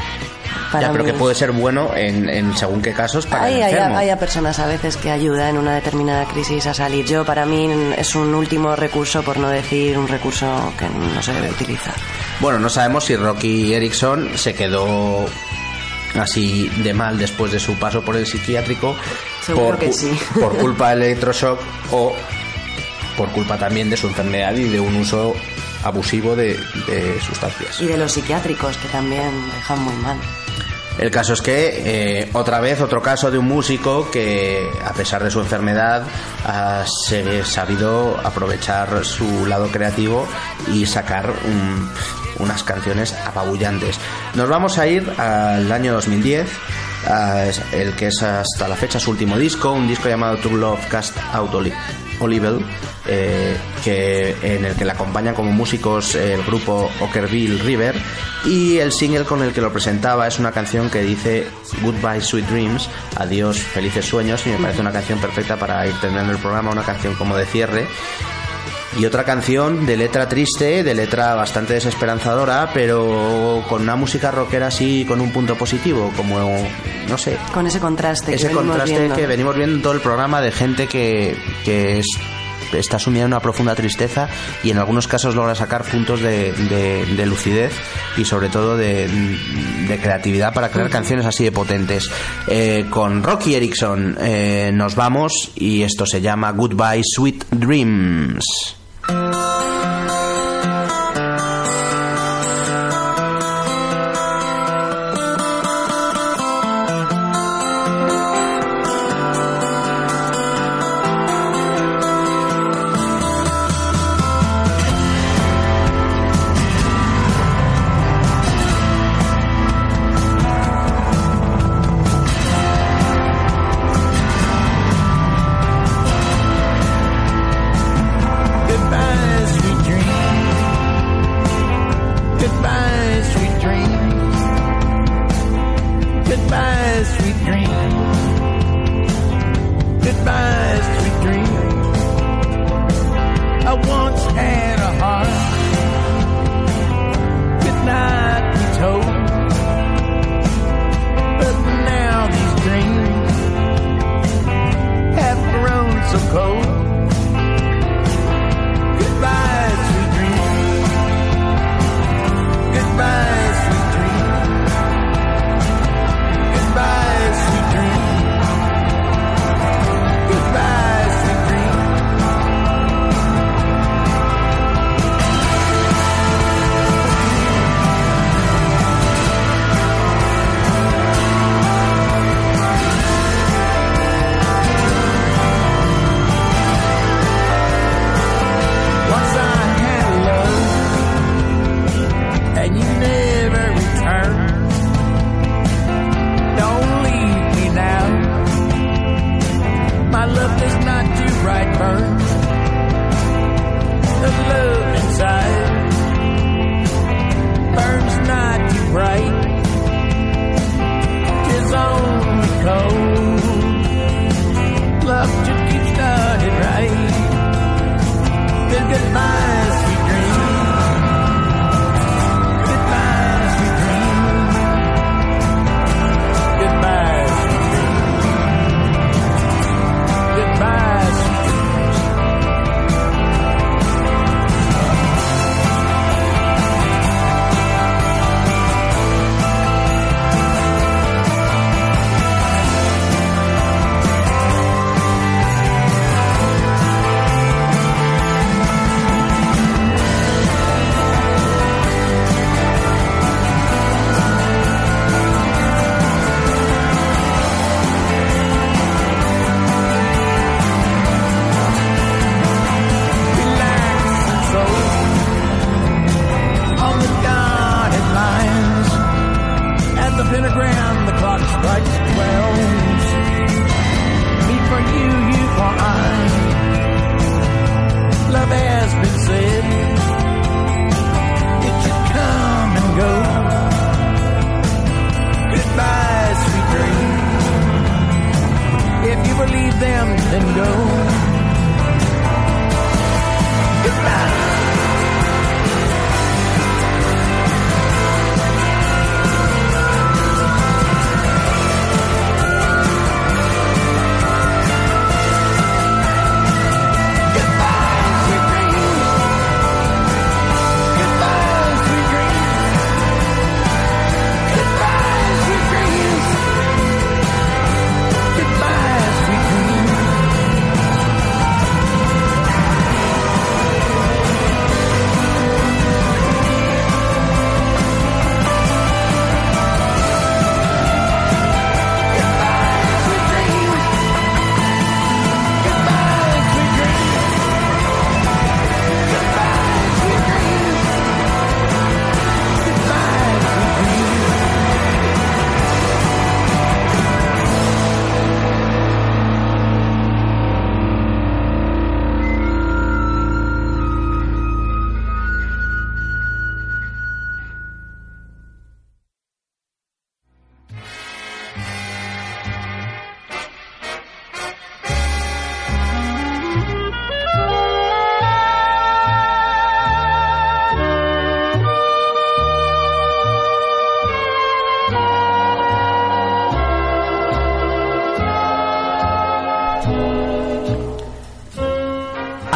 Para ya, pero mí. que puede ser bueno en, en según qué casos para Hay, el hay, enfermo. hay a personas a veces que ayuda en una determinada crisis a salir. Yo, para mí, es un último recurso, por no decir un recurso que no se debe utilizar. Bueno, no sabemos si Rocky Erickson se quedó así de mal después de su paso por el psiquiátrico Seguro por, que sí. [LAUGHS] por culpa del [LAUGHS] electroshock o por culpa también de su enfermedad y de un uso abusivo de, de sustancias. Y de los psiquiátricos, que también dejan muy mal. El caso es que eh, otra vez otro caso de un músico que a pesar de su enfermedad ha sabido aprovechar su lado creativo y sacar un- unas canciones apabullantes. Nos vamos a ir al año 2010, a el que es hasta la fecha su último disco, un disco llamado True Love Cast Out Oli- Olivel, eh, que, en el que le acompañan como músicos el grupo Ockerville River. Y el single con el que lo presentaba es una canción que dice Goodbye Sweet Dreams, adiós felices sueños y me parece una canción perfecta para ir terminando el programa, una canción como de cierre y otra canción de letra triste, de letra bastante desesperanzadora, pero con una música rockera así, con un punto positivo, como, no sé, Con ese contraste ese que venimos contraste viendo. que venimos viendo en todo el programa de gente que, que es- está sumida en una profunda tristeza y en algunos casos logra sacar puntos de, de- de lucidez y sobre todo de, de creatividad para crear canciones así de potentes. Eh, con Rocky Erickson eh, nos vamos y esto se llama Goodbye Sweet Dreams.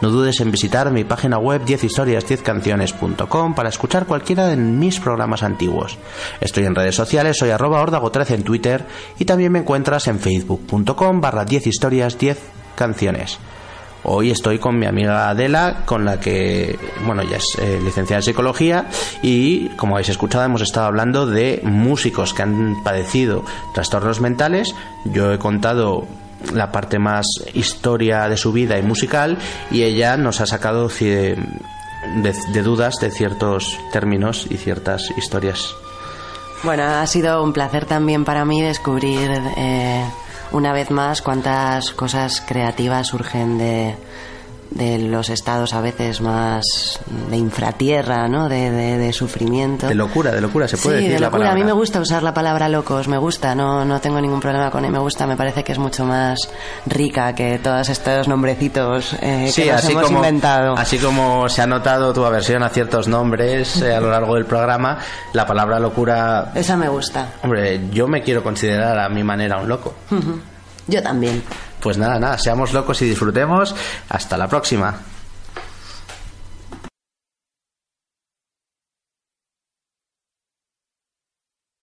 No dudes en visitar mi página web 10historias10canciones.com para escuchar cualquiera de mis programas antiguos. Estoy en redes sociales, soy arroba ordago13 en Twitter y también me encuentras en facebook.com barra 10 historias 10 canciones. Hoy estoy con mi amiga Adela, con la que, bueno, ya es eh, licenciada en psicología y, como habéis escuchado, hemos estado hablando de músicos que han padecido trastornos mentales. Yo he contado la parte más historia de su vida y musical y ella nos ha sacado de dudas de ciertos términos y ciertas historias. Bueno, ha sido un placer también para mí descubrir eh, una vez más cuántas cosas creativas surgen de, de los estados a veces más de infratierra, ¿no? De, de- de sufrimiento. De locura, de locura, se puede sí, decir de la locura. palabra. A mí me gusta usar la palabra locos, me gusta, no, no tengo ningún problema con él, me gusta, me parece que es mucho más rica que todos estos nombrecitos eh, Sí, que nos así hemos como, inventado. así como se ha notado tu aversión a ciertos nombres eh, a lo largo del programa, la palabra locura, Esa me gusta. hombre, yo me quiero considerar a mi manera un loco. Yo también. Pues nada, nada, seamos locos y disfrutemos. Hasta la próxima.